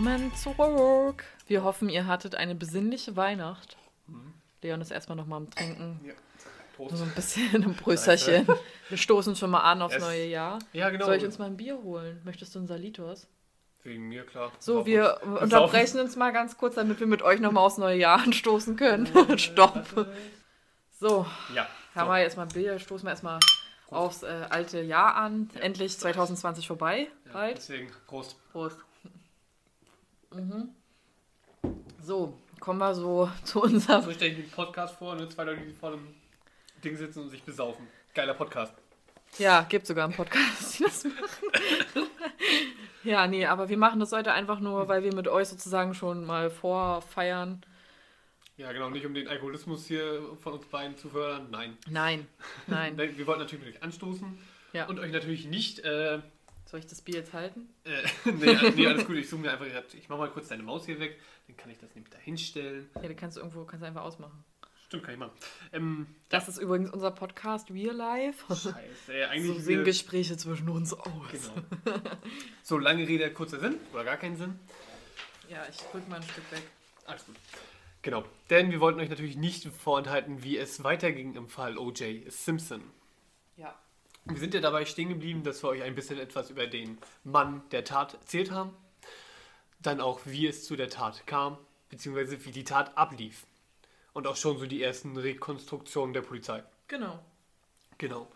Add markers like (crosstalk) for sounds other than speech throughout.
Willkommen zurück. Wir hoffen, ihr hattet eine besinnliche Weihnacht. Leon ist erstmal noch mal am Trinken. Ja. Prost. so ein bisschen ein Prösterchen. (laughs) Wir stoßen schon mal an aufs Es- neue Jahr. Ja, genau. Soll ich uns mal ein Bier holen? Möchtest du einen Salitos? Wegen mir, klar. So, wir Saufen. unterbrechen uns mal ganz kurz, damit wir mit euch noch mal aufs neue Jahr anstoßen können. (laughs) Stopp. So, Ja. haben so. wir jetzt mal ein Bier, stoßen wir erstmal aufs äh, alte Jahr an. Endlich 2020 vorbei. Ja, Bald. deswegen, Prost. Prost. Mhm. So, kommen wir so (laughs) zu unserem. So stelle ich mir den Podcast vor, ne? zwei Leute, die vor dem Ding sitzen und sich besaufen. Geiler Podcast. Ja, gibt sogar einen Podcast, die das machen. (laughs) ja, nee, aber wir machen das heute einfach nur, weil wir mit euch sozusagen schon mal vorfeiern. Ja, genau, nicht um den Alkoholismus hier von uns beiden zu fördern. Nein. Nein, nein. Nein, (laughs) Wir wollten natürlich mit euch anstoßen Ja. und euch natürlich nicht. Äh, Soll ich das Bier jetzt halten? äh, (laughs) nee, nee, alles gut. Ich suche mir einfach. grad- Ich mache mal kurz deine Maus hier weg. Dann kann ich das nämlich da hinstellen. Ja, die kannst du irgendwo kannst du einfach ausmachen. Stimmt, kann ich machen. Ähm, Das ist übrigens unser Podcast Real Life. Scheiße. Äh, eigentlich So sehen Gespräche zwischen uns aus. Genau. So, lange Rede, kurzer Sinn. Oder gar keinen Sinn. Ja, ich drück mal ein Stück weg. Alles gut. Genau. Denn wir wollten euch natürlich nicht vorenthalten, wie es weiterging im Fall O.J. Simpson. Ja. Wir sind ja dabei stehen geblieben, dass wir euch ein bisschen etwas über den Mann der Tat erzählt haben. Dann auch, wie es zu der Tat kam, beziehungsweise wie die Tat ablief. Und auch schon so die ersten Rekonstruktionen der Polizei. Genau. Genau.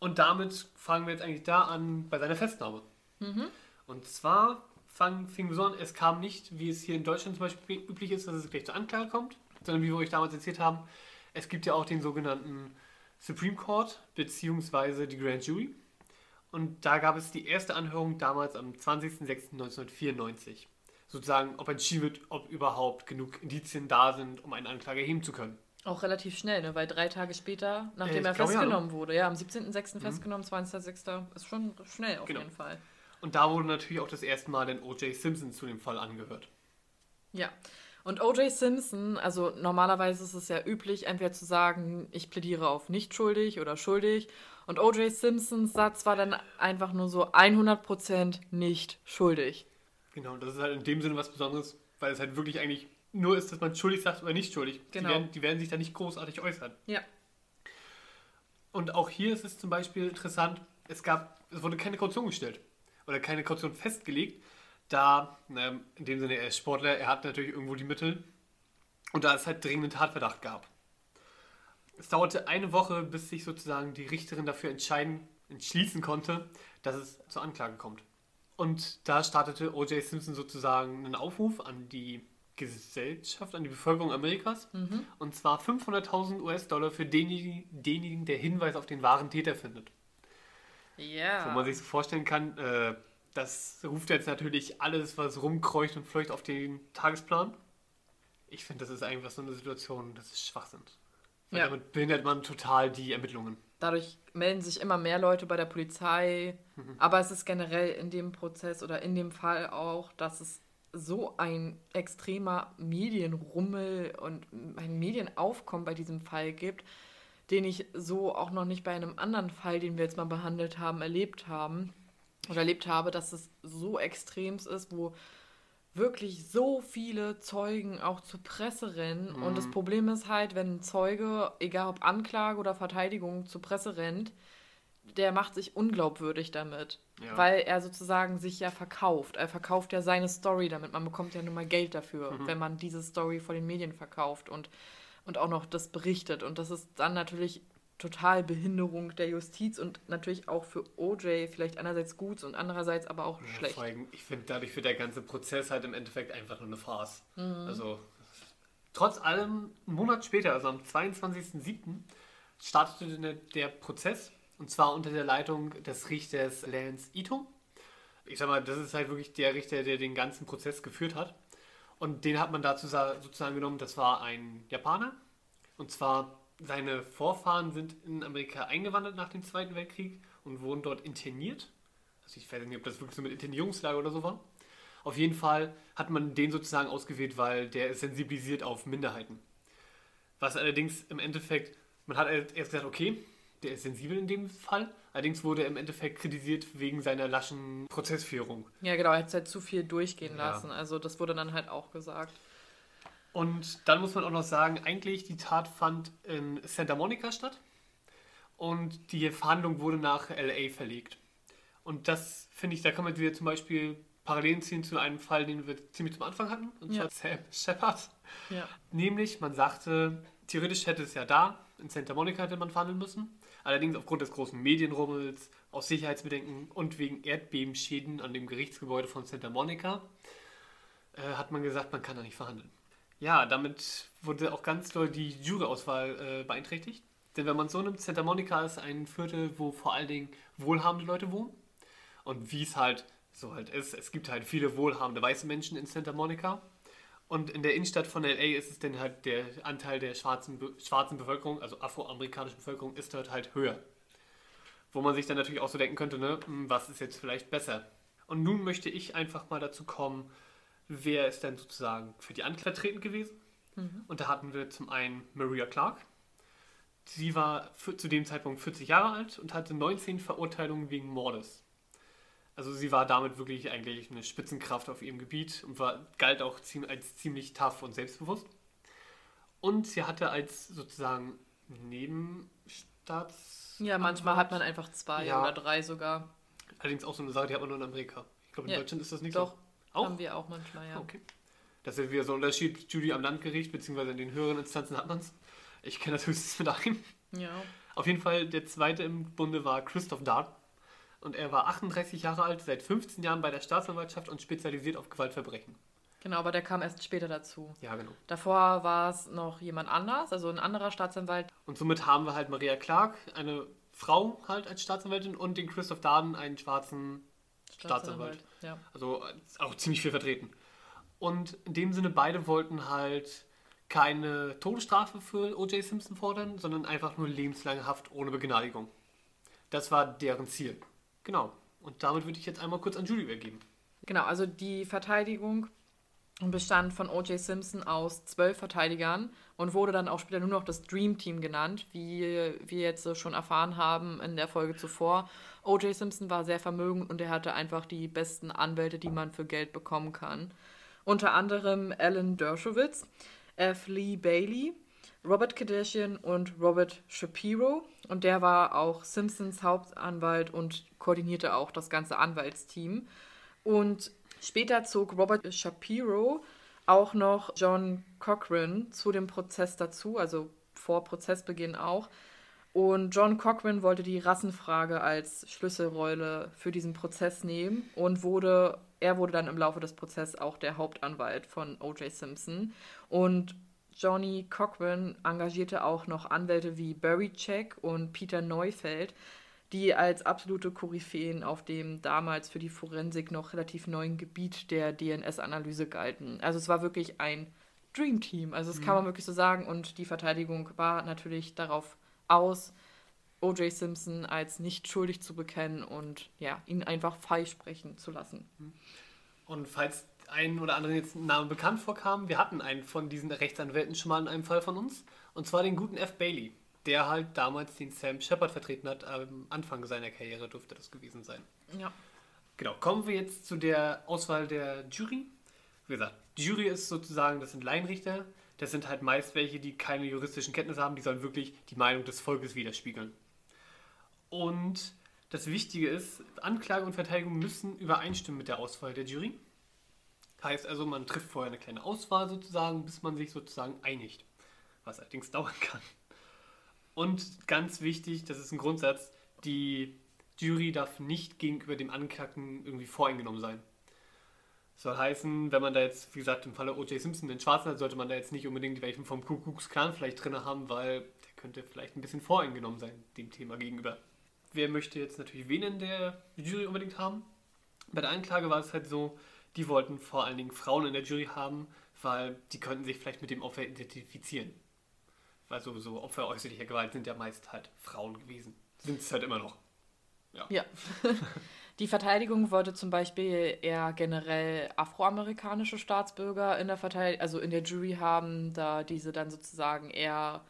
Und damit fangen wir jetzt eigentlich da an bei seiner Festnahme. Und zwar fang, fing so an, es kam nicht, wie es hier in Deutschland zum Beispiel üblich ist, dass es gleich zur Anklage kommt, sondern wie wir euch damals erzählt haben, es gibt ja auch den sogenannten Supreme Court beziehungsweise die Grand Jury. Und da gab es die erste Anhörung damals am 20.06.1994. Sozusagen, ob entschieden wird, ob überhaupt genug Indizien da sind, um eine Anklage erheben zu können. Auch relativ schnell, ne? weil drei Tage später, nachdem ich er glaube, ja, festgenommen wurde, ja, am 17.06. festgenommen, 20.06. ist schon schnell auf Genau. jeden Fall. Und da wurde natürlich auch das erste Mal den O.J. Simpson zu dem Fall angehört. Ja. Und O.J. Simpson, also normalerweise ist es ja üblich, entweder zu sagen, ich plädiere auf nicht schuldig oder schuldig. Und O.J. Simpsons Satz war dann einfach nur so 100% nicht schuldig. Genau, das ist halt in dem Sinne was Besonderes, weil es halt wirklich eigentlich nur ist, dass man schuldig sagt oder nicht schuldig. Genau. Die, werden, die werden sich da nicht großartig äußern. Ja. Und auch hier ist es zum Beispiel interessant, es gab, es wurde keine Kaution gestellt oder keine Kaution festgelegt, da, na, in dem Sinne, er ist Sportler, er hat natürlich irgendwo die Mittel und da es halt dringenden Tatverdacht gab. Es dauerte eine Woche, bis sich sozusagen die Richterin dafür entscheiden, entschließen konnte, dass es zur Anklage kommt. Und da startete O.J. Simpson sozusagen einen Aufruf an die Gesellschaft, an die Bevölkerung Amerikas. Und zwar 500.000 US-Dollar für denjenigen, denjenigen, der Hinweis auf den wahren Täter findet. Ja. Wo man sich so vorstellen kann, äh, das ruft jetzt natürlich alles, was rumkreucht und fleucht auf den Tagesplan. Ich finde, das ist einfach so eine Situation, das ist Schwachsinn. Weil Ja. damit behindert man total die Ermittlungen. Dadurch melden sich immer mehr Leute bei der Polizei. Aber es ist generell in dem Prozess oder in dem Fall auch, dass es so ein extremer Medienrummel und ein Medienaufkommen bei diesem Fall gibt, den ich so auch noch nicht bei einem anderen Fall, den wir jetzt mal behandelt haben, erlebt haben oder erlebt habe, dass es so extrem ist, wo wirklich so viele Zeugen auch zur Presse rennen. Und Mhm. das Problem ist halt, wenn ein Zeuge, egal ob Anklage oder Verteidigung, zur Presse rennt, der macht sich unglaubwürdig damit. Ja. Weil er sozusagen sich ja verkauft. Er verkauft ja seine Story damit. Man bekommt ja nun mal Geld dafür, Mhm. wenn man diese Story vor den Medien verkauft und, und auch noch das berichtet. Und das ist dann natürlich total Behinderung der Justiz und natürlich auch für OJ vielleicht einerseits gut und andererseits aber auch Ja, schlecht. Vor allem, ich finde, dadurch wird der ganze Prozess halt im Endeffekt einfach nur eine Farce. Mhm. Also, trotz allem, einen Monat später, also am 22.07., startete der, Prozess und zwar unter der Leitung des Richters Lance Ito. Ich sag mal, das ist halt wirklich der Richter, der den ganzen Prozess geführt hat. Und den hat man dazu sa- sozusagen genommen, das war ein Japaner. Und zwar, seine Vorfahren sind in Amerika eingewandert nach dem Zweiten Weltkrieg und wurden dort interniert. Also ich weiß nicht, ob das wirklich so mit Internierungslager oder so war. Auf jeden Fall hat man den sozusagen ausgewählt, weil der ist sensibilisiert auf Minderheiten. Was allerdings im Endeffekt, man hat erst gesagt, okay, Der ist sensibel in dem Fall. Allerdings wurde er im Endeffekt kritisiert wegen seiner laschen Prozessführung. Ja, genau, er hat es halt zu viel durchgehen ja. lassen. Also das wurde dann halt auch gesagt. Und dann muss man auch noch sagen, eigentlich die Tat fand in Santa Monica statt und die Verhandlung wurde nach LA verlegt. Und das finde ich, da kann man wieder zum Beispiel Parallelen ziehen zu einem Fall, den wir ziemlich zum Anfang hatten, und zwar ja. Sam Shepard. Ja. Nämlich, man sagte, theoretisch hätte es ja da, in Santa Monica hätte man verhandeln müssen. Allerdings aufgrund des großen Medienrummels, aus Sicherheitsbedenken und wegen Erdbebenschäden an dem Gerichtsgebäude von Santa Monica äh, hat man gesagt, man kann da nicht verhandeln. Ja, damit wurde auch ganz doll die Juryauswahl äh, beeinträchtigt. Denn wenn man so nimmt, Santa Monica ist ein Viertel, wo vor allen Dingen wohlhabende Leute wohnen. Und wie es halt so halt ist, es gibt halt viele wohlhabende weiße Menschen in Santa Monica. Und in der Innenstadt von LA ist es dann halt der Anteil der schwarzen, schwarzen Bevölkerung, also afroamerikanischen Bevölkerung, ist dort halt höher. Wo man sich dann natürlich auch so denken könnte, ne, hm, was ist jetzt vielleicht besser? Und nun möchte ich einfach mal dazu kommen, wer ist denn sozusagen für die Anklage vertreten gewesen? Mhm. Und da hatten wir zum einen Maria Clark. Sie war für, zu dem Zeitpunkt 40 Jahre alt und hatte 19 Verurteilungen wegen Mordes. Also sie war damit wirklich eigentlich eine Spitzenkraft auf ihrem Gebiet und war, galt auch als ziemlich tough und selbstbewusst. Und sie hatte als sozusagen Nebenstaats... Ja, manchmal hat man einfach zwei ja. oder drei sogar. Allerdings auch so eine Sache, die hat man nur in Amerika. Ich glaube, in ja. Deutschland ist das nicht Doch, so. Auch? haben wir auch manchmal, ja. Okay. Das ist wieder so ein Unterschied. Judy am Landgericht, beziehungsweise in den höheren Instanzen hat man es. Ich kenne das höchstens mit einem. Ja. Auf jeden Fall, der zweite im Bunde war Christoph Dart und er war 38 Jahre alt, seit 15 Jahren bei der Staatsanwaltschaft und spezialisiert auf Gewaltverbrechen. Genau, aber der kam erst später dazu. Ja, genau. Davor war es noch jemand anders, also ein anderer Staatsanwalt. Und somit haben wir halt Maria Clark, eine Frau halt als Staatsanwältin und den Christoph Darden, einen schwarzen Staatsanwalt. Staatsanwalt. Ja. Also auch ziemlich viel vertreten. Und in dem Sinne, beide wollten halt keine Todesstrafe für O.J. Simpson fordern, sondern einfach nur lebenslange Haft ohne Begnadigung. Das war deren Ziel. Genau. Und damit würde ich jetzt einmal kurz an Julie übergeben. Genau, also die Verteidigung bestand von O.J. Simpson aus zwölf Verteidigern und wurde dann auch später nur noch das Dream Team genannt, wie wir jetzt schon erfahren haben in der Folge zuvor. O.J. Simpson war sehr vermögend und er hatte einfach die besten Anwälte, die man für Geld bekommen kann. Unter anderem Alan Dershowitz, F. Lee Bailey, Robert Kardashian und Robert Shapiro. Und der war auch Simpsons Hauptanwalt und koordinierte auch das ganze Anwaltsteam. Und später zog Robert Shapiro auch noch John Cochran zu dem Prozess dazu, also vor Prozessbeginn auch. Und John Cochran wollte die Rassenfrage als Schlüsselrolle für diesen Prozess nehmen und wurde, er wurde dann im Laufe des Prozesses auch der Hauptanwalt von O.J. Simpson. Und Johnny Cochran engagierte auch noch Anwälte wie Barry Check und Peter Neufeld, die als absolute Koryphäen auf dem damals für die Forensik noch relativ neuen Gebiet der DNS-Analyse galten. Also es war wirklich ein Dream Team, also das mhm. kann man wirklich so sagen. Und die Verteidigung war natürlich darauf aus, O.J. Simpson als nicht schuldig zu bekennen und ja, ihn einfach freisprechen zu lassen. Mhm. Und falls ein oder anderen jetzt Namen bekannt vorkam, wir hatten einen von diesen Rechtsanwälten schon mal in einem Fall von uns, und zwar den guten F. Bailey der halt damals den Sam Shepard vertreten hat. Am Anfang seiner Karriere dürfte das gewesen sein. Ja. Genau, kommen wir jetzt zu der Auswahl der Jury. Wie gesagt, die Jury ist sozusagen, das sind Laienrichter. Das sind halt meist welche, die keine juristischen Kenntnisse haben, die sollen wirklich die Meinung des Volkes widerspiegeln. Und das Wichtige ist, Anklage und Verteidigung müssen übereinstimmen mit der Auswahl der Jury. Heißt also, man trifft vorher eine kleine Auswahl sozusagen, bis man sich sozusagen einigt. Was allerdings (laughs) dauern kann. Und ganz wichtig, das ist ein Grundsatz, die Jury darf nicht gegenüber dem Angeklagten irgendwie voreingenommen sein. Das soll heißen, wenn man da jetzt, wie gesagt, im Falle O.J. Simpson den Schwarzen hat, sollte man da jetzt nicht unbedingt welchen vom Ku Klux Klan vielleicht drin haben, weil der könnte vielleicht ein bisschen voreingenommen sein, dem Thema gegenüber. Wer möchte jetzt natürlich wen in der Jury unbedingt haben? Bei der Anklage war es halt so, die wollten vor allen Dingen Frauen in der Jury haben, weil die könnten sich vielleicht mit dem Opfer identifizieren weil sowieso Opfer äußerlicher Gewalt sind ja meist halt Frauen gewesen. Sind es halt immer noch. Ja. ja. (laughs) Die Verteidigung wollte zum Beispiel eher generell afroamerikanische Staatsbürger in der Verteidigung, also in der Jury haben, da diese dann sozusagen eher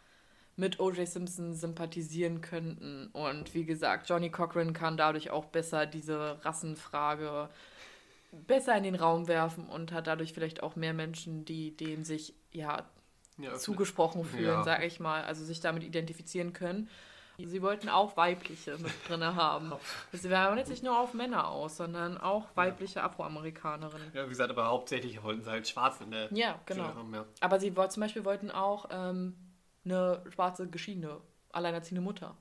mit O.J. Simpson sympathisieren könnten. Und wie gesagt, Johnny Cochran kann dadurch auch besser diese Rassenfrage besser in den Raum werfen und hat dadurch vielleicht auch mehr Menschen, die dem sich ja, ja zugesprochen fühlen, ja. sage ich mal, also sich damit identifizieren können. Sie wollten auch weibliche mit drin haben. (laughs) Sie waren jetzt nicht nur auf Männer aus, sondern auch weibliche Afroamerikanerinnen. Ja, wie gesagt, aber hauptsächlich wollten sie halt Schwarze in der Ja, genau. Haben, ja. Aber sie zum Beispiel wollten auch ähm, eine schwarze geschiedene, alleinerziehende Mutter.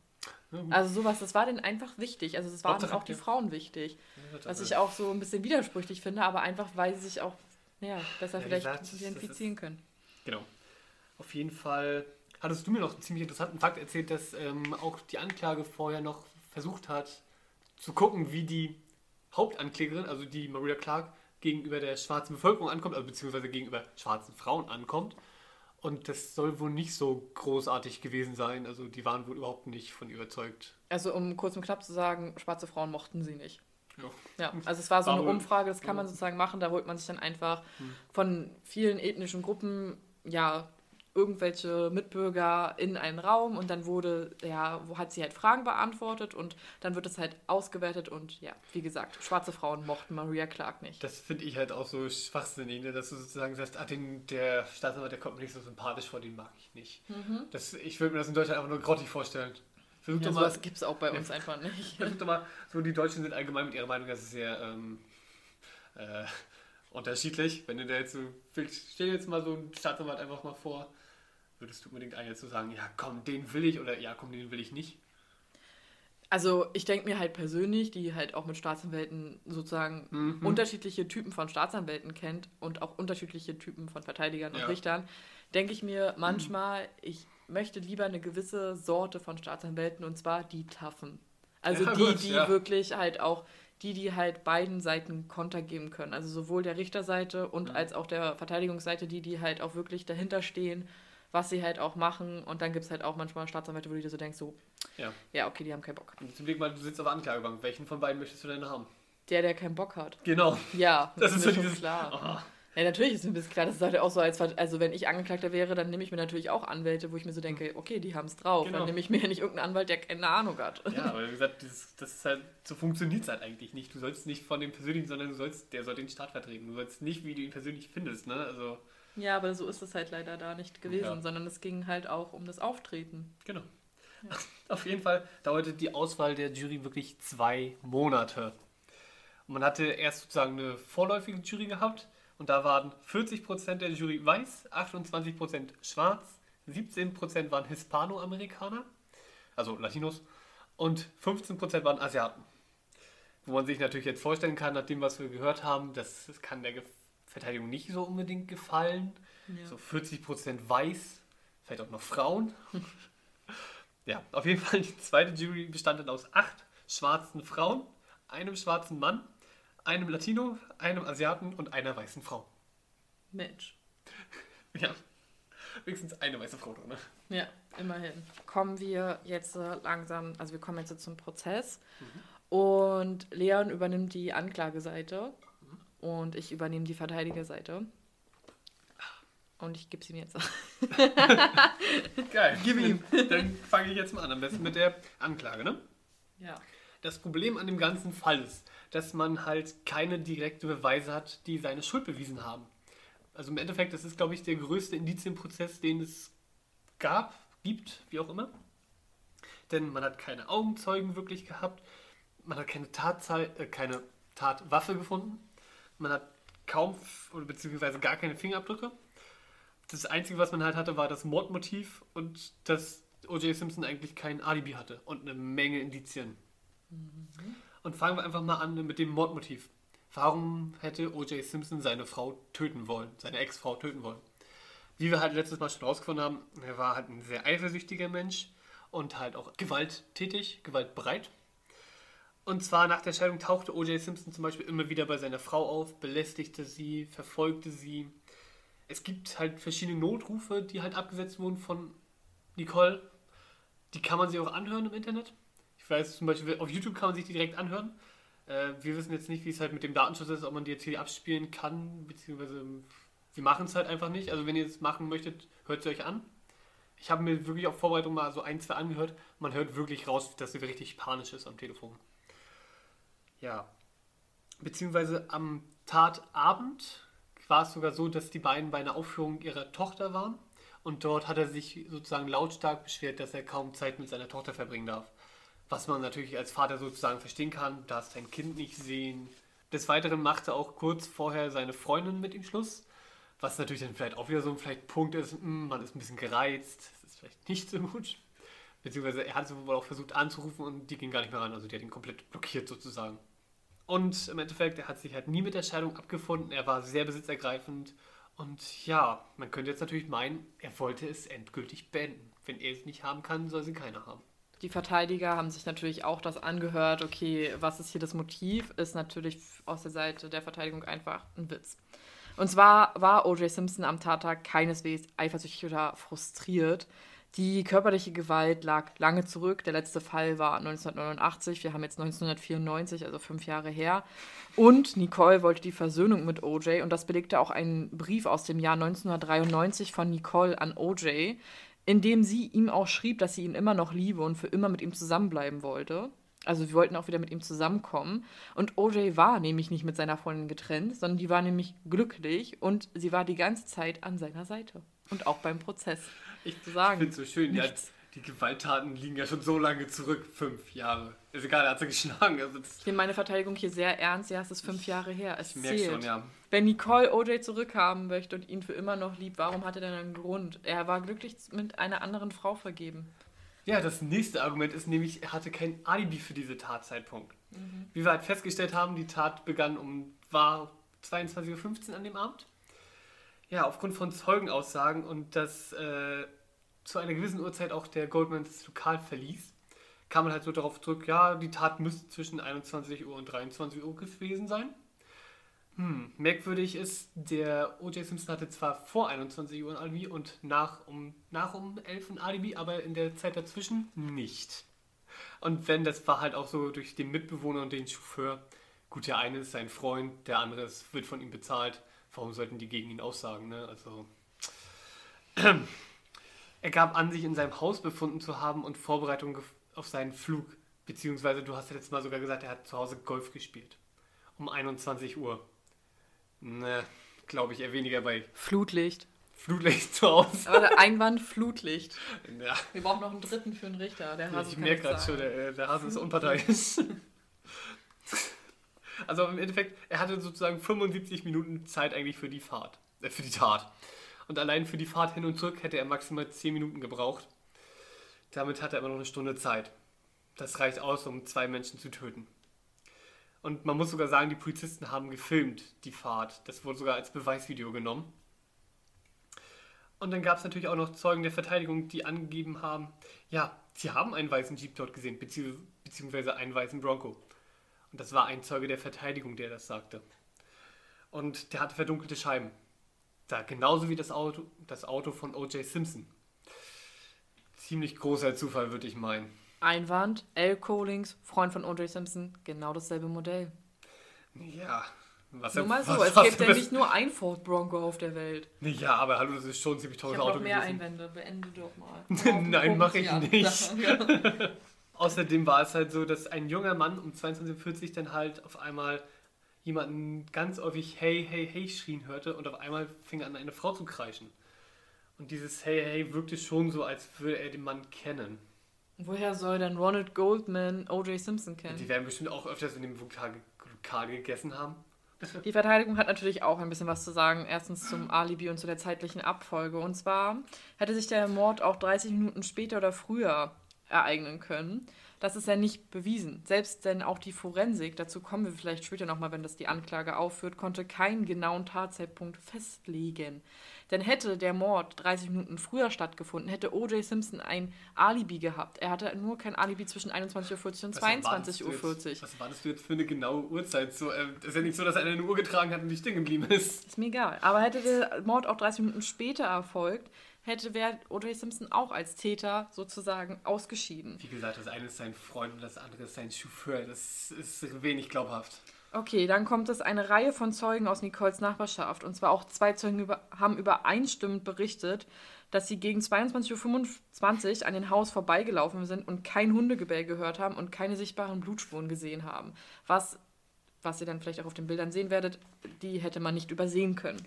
Also sowas, das war denen einfach wichtig. Also es waren auch die Frauen wichtig. Was ich auch so ein bisschen widersprüchlich finde, aber einfach, weil sie sich auch ja, besser ja, vielleicht gesagt, identifizieren können. Genau. Auf jeden Fall hattest du mir noch einen ziemlich interessanten Fakt erzählt, dass ähm, auch die Anklage vorher noch versucht hat, zu gucken, wie die Hauptanklägerin, also die Maria Clark, gegenüber der schwarzen Bevölkerung ankommt, also beziehungsweise gegenüber schwarzen Frauen ankommt. Und das soll wohl nicht so großartig gewesen sein. Also die waren wohl überhaupt nicht von überzeugt. Also um kurz und knapp zu sagen, schwarze Frauen mochten sie nicht. Ja. ja, also es war so (laughs) war eine Umfrage, das kann man sozusagen machen. Da holt man sich dann einfach hm. von vielen ethnischen Gruppen ja irgendwelche Mitbürger in einen Raum und dann wurde, ja, wo hat sie halt Fragen beantwortet und dann wird es halt ausgewertet und ja, wie gesagt, schwarze Frauen mochten Maria Clark nicht. Das finde ich halt auch so schwachsinnig, ne? dass du sozusagen sagst, ah, den, der Staatsanwalt, der kommt mir nicht so sympathisch vor, den mag ich nicht. Mhm. Das, ich würde mir das in Deutschland einfach nur grottig vorstellen. Versuch ja, sowas gibt es auch bei uns einfach nicht. (laughs) Versuch doch mal, so die Deutschen sind allgemein mit ihrer Meinung, das ist sehr ähm, äh, unterschiedlich. Wenn du da jetzt so, stell dir jetzt mal so einen Staatsanwalt einfach mal vor, würdest du unbedingt einen zu sagen, ja komm, den will ich oder ja komm, den will ich nicht? Also ich denke mir halt persönlich, die halt auch mit Staatsanwälten sozusagen mhm. unterschiedliche Typen von Staatsanwälten kennt und auch unterschiedliche Typen von Verteidigern und ja. Richtern, denke ich mir manchmal, mhm. ich möchte lieber eine gewisse Sorte von Staatsanwälten und zwar die Taffen. Also ja, die, gut, die ja. wirklich halt auch, die, die halt beiden Seiten Konter geben können. Also sowohl der Richterseite und mhm. als auch der Verteidigungsseite, die, die halt auch wirklich dahinter stehen was sie halt auch machen. Und dann gibt es halt auch manchmal Staatsanwälte, wo du dir so denkst, so, ja, ja okay, die haben keinen Bock. Zum Blick mal, du sitzt auf der Anklagebank. Welchen von beiden möchtest du denn haben? Der, der keinen Bock hat. Genau. Ja, (laughs) das, das ist, ist so dieses, klar. Oh. Ja, natürlich ist mir das klar. Das ist halt auch so, als also wenn ich Angeklagter wäre, dann nehme ich mir natürlich auch Anwälte, wo ich mir so denke, okay, die haben es drauf. Genau. Dann nehme ich mir ja nicht irgendeinen Anwalt, der keine Ahnung hat. Ja, aber wie gesagt, das, das ist halt, so funktioniert es halt eigentlich nicht. Du sollst nicht von dem persönlichen, sondern du sollst, der soll den Staat vertreten. Du sollst nicht, wie du ihn persönlich findest, ne? Also. Ja, aber so ist es halt leider da nicht gewesen, ja. sondern es ging halt auch um das Auftreten. Genau. Ja. (laughs) Auf jeden Fall dauerte die Auswahl der Jury wirklich zwei Monate. Und man hatte erst sozusagen eine vorläufige Jury gehabt und da waren 40% der Jury weiß, 28% schwarz, 17% waren Hispanoamerikaner, also Latinos, und 15% waren Asiaten. Wo man sich natürlich jetzt vorstellen kann, nach dem, was wir gehört haben, das kann der Verteidigung nicht so unbedingt gefallen. Ja. So 40% weiß, vielleicht auch noch Frauen. (laughs) ja, auf jeden Fall die zweite Jury bestand dann aus acht schwarzen Frauen, einem schwarzen Mann, einem Latino, einem Asiaten und einer weißen Frau. Mensch. (laughs) Ja, wenigstens eine weiße Frau drin. Ne? Ja, immerhin. Kommen wir jetzt langsam, also wir kommen jetzt zum Prozess. Mhm. Und Leon übernimmt die Anklageseite und ich übernehme die Verteidigerseite. Und ich gebe es ihm jetzt. Geil. (laughs) Gib ihm. Dann fange ich jetzt mal an. Am besten mit der Anklage, ne? Ja. Das Problem an dem ganzen Fall ist, dass man halt keine direkte Beweise hat, die seine Schuld bewiesen haben. Also im Endeffekt, das ist, glaube ich, der größte Indizienprozess, den es gab, gibt, wie auch immer. Denn man hat keine Augenzeugen wirklich gehabt, man hat keine, Tatzei äh, keine Tatwaffe gefunden, man hat kaum oder beziehungsweise gar keine Fingerabdrücke. Das Einzige, was man halt hatte, war das Mordmotiv und dass O.J. Simpson eigentlich kein Alibi hatte und eine Menge Indizien. Mhm. Und fangen wir einfach mal an mit dem Mordmotiv. Warum hätte O.J. Simpson seine Frau töten wollen, seine Ex-Frau töten wollen? Wie wir halt letztes Mal schon rausgefunden haben, er war halt ein sehr eifersüchtiger Mensch und halt auch gewalttätig, gewaltbereit. Und zwar nach der Scheidung tauchte O.J. Simpson zum Beispiel immer wieder bei seiner Frau auf, belästigte sie, verfolgte sie. Es gibt halt verschiedene Notrufe, die halt abgesetzt wurden von Nicole. Die kann man sich auch anhören im Internet. Ich weiß zum Beispiel, auf YouTube kann man sich die direkt anhören. Äh, wir wissen jetzt nicht, wie es halt mit dem Datenschutz ist, ob man die jetzt hier abspielen kann, beziehungsweise wir machen es halt einfach nicht. Also wenn ihr es machen möchtet, hört es euch an. Ich habe mir wirklich auf Vorbereitung mal so ein, zwei angehört. Man hört wirklich raus, dass sie richtig panisch ist am Telefon. Ja. Beziehungsweise am Tatabend war es sogar so, dass die beiden bei einer Aufführung ihrer Tochter waren. Und dort hat er sich sozusagen lautstark beschwert, dass er kaum Zeit mit seiner Tochter verbringen darf. Was man natürlich als Vater sozusagen verstehen kann, darf sein Kind nicht sehen. Des Weiteren machte auch kurz vorher seine Freundin mit ihm Schluss. Was natürlich dann vielleicht auch wieder so ein vielleicht Punkt ist, hm, man ist ein bisschen gereizt, das ist vielleicht nicht so gut. Beziehungsweise er hat wohl auch versucht anzurufen und die ging gar nicht mehr ran, also die hat ihn komplett blockiert sozusagen. Und im Endeffekt, er hat sich halt nie mit der Scheidung abgefunden, er war sehr besitzergreifend und ja, man könnte jetzt natürlich meinen, er wollte es endgültig beenden. Wenn er es nicht haben kann, soll sie keiner haben. Die Verteidiger haben sich natürlich auch das angehört, okay, was ist hier das Motiv, ist natürlich aus der Seite der Verteidigung einfach ein Witz. Und zwar war O.J. Simpson am Tattag keineswegs eifersüchtig oder frustriert. Die körperliche Gewalt lag lange zurück. Der letzte Fall war 1989. Wir haben jetzt 1994, also fünf Jahre her. Und Nicole wollte die Versöhnung mit OJ. Und das belegte auch ein Brief aus dem Jahr 1993 von Nicole an OJ, in dem sie ihm auch schrieb, dass sie ihn immer noch liebe und für immer mit ihm zusammenbleiben wollte. Also wir wollten auch wieder mit ihm zusammenkommen. Und OJ war nämlich nicht mit seiner Freundin getrennt, sondern die war nämlich glücklich und sie war die ganze Zeit an seiner Seite. Und auch beim Prozess. Ich, zu sagen. Ich finde es so schön, ja, die Gewalttaten liegen ja schon so lange zurück, fünf Jahre. Ist egal, er hat sie geschlagen. Also ich nehme meine Verteidigung hier sehr ernst. Ja, es ist fünf Jahre her. Es ich merke schon, ja. Wenn Nicole OJ zurückhaben möchte und ihn für immer noch liebt, warum hat er denn einen Grund? Er war glücklich mit einer anderen Frau vergeben. Ja, das nächste Argument ist nämlich, er hatte kein Alibi für diese Tatzeitpunkt. Mhm. Wie wir halt festgestellt haben, die Tat begann um, war 22.15 Uhr an dem Abend. Ja, aufgrund von Zeugenaussagen und dass äh, zu einer gewissen Uhrzeit auch der Goldman das Lokal verließ, kam man halt so darauf zurück, ja, die Tat müsste zwischen 21 Uhr und 23 Uhr gewesen sein. Hm, merkwürdig ist, der O.J. Simpson hatte zwar vor 21 Uhr ein Alibi und nach um, nach um 11 ein Alibi, aber in der Zeit dazwischen nicht. Und wenn, das war halt auch so durch den Mitbewohner und den Chauffeur. Gut, der eine ist sein Freund, der andere ist, wird von ihm bezahlt. Warum sollten die gegen ihn aussagen, ne? Also. (clears throat) Er gab an, sich in seinem Haus befunden zu haben und Vorbereitungen auf seinen Flug. Beziehungsweise, du hast ja letztes Mal sogar gesagt, er hat zu Hause Golf gespielt. Um 21 Uhr. Ne, glaube ich eher weniger bei. Flutlicht. Flutlicht zu Hause. Aber Einwand Flutlicht. Ja. Wir brauchen noch einen dritten für einen Richter. Der Hase ich merke gerade schon, der, der Hase ist unparteiisch. (laughs) also im Endeffekt, er hatte sozusagen 75 Minuten Zeit eigentlich für die Fahrt. Äh, für die Tat. Und allein für die Fahrt hin und zurück hätte er maximal 10 Minuten gebraucht. Damit hat er immer noch eine Stunde Zeit. Das reicht aus, um zwei Menschen zu töten. Und man muss sogar sagen, die Polizisten haben gefilmt, die Fahrt. Das wurde sogar als Beweisvideo genommen. Und dann gab es natürlich auch noch Zeugen der Verteidigung, die angegeben haben, ja, sie haben einen weißen Jeep dort gesehen, beziehungsweise einen weißen Bronco. Und das war ein Zeuge der Verteidigung, der das sagte. Und der hatte verdunkelte Scheiben. Da, genauso wie das Auto, das Auto von O.J. Simpson. Ziemlich großer Zufall, würde ich meinen. Einwand, L. Collings, Freund von O.J. Simpson, genau dasselbe Modell. Ja, was Nur mal so, was, es gibt ja nicht nur ein Ford Bronco auf der Welt. Ja, aber hallo, das ist schon ein ziemlich teures Auto. Noch mehr gewesen. Einwände, beende doch mal. (laughs) Nein, mache ich nicht. (laughs) Außerdem war es halt so, dass ein junger Mann um 22.40 Uhr dann halt auf einmal jemanden ganz häufig Hey, hey, hey schrien hörte und auf einmal fing er an, eine Frau zu kreischen. Und dieses Hey, hey wirkte schon so, als würde er den Mann kennen. Woher soll denn Ronald Goldman O.J. Simpson kennen? Die werden bestimmt auch öfters in dem Lokal gegessen haben. (laughs) Die Verteidigung hat natürlich auch ein bisschen was zu sagen. Erstens zum Alibi und zu der zeitlichen Abfolge. Und zwar hätte sich der Mord auch 30 Minuten später oder früher ereignen können. Das ist ja nicht bewiesen. Selbst denn auch die Forensik, dazu kommen wir vielleicht später nochmal, wenn das die Anklage aufführt, konnte keinen genauen Tatzeitpunkt festlegen. Denn hätte der Mord 30 Minuten früher stattgefuffen, hätte O.J. Simpson ein Alibi gehabt. Er hatte nur kein Alibi zwischen 21.40 Uhr und 22.40 Uhr. Was wartest du jetzt für eine genaue Uhrzeit? So, äh, ist ja nicht so, dass er eine Uhr getragen hat und nicht stehen geblieben ist. Ist mir egal. Aber hätte der Mord auch 30 Minuten später erfolgt, hätte wäre O.J. Simpson auch als Täter sozusagen ausgeschieden. Wie gesagt, das eine ist sein Freund und das andere ist sein Chauffeur. Das ist wenig glaubhaft. Okay, dann kommt es eine Reihe von Zeugen aus Nicoles Nachbarschaft. Und zwar auch zwei Zeugen über, haben übereinstimmend berichtet, dass sie gegen 22.25 Uhr an den Haus vorbeigelaufen sind und kein Hundegebell gehört haben und keine sichtbaren Blutspuren gesehen haben. Was, was ihr dann vielleicht auch auf den Bildern sehen werdet, die hätte man nicht übersehen können.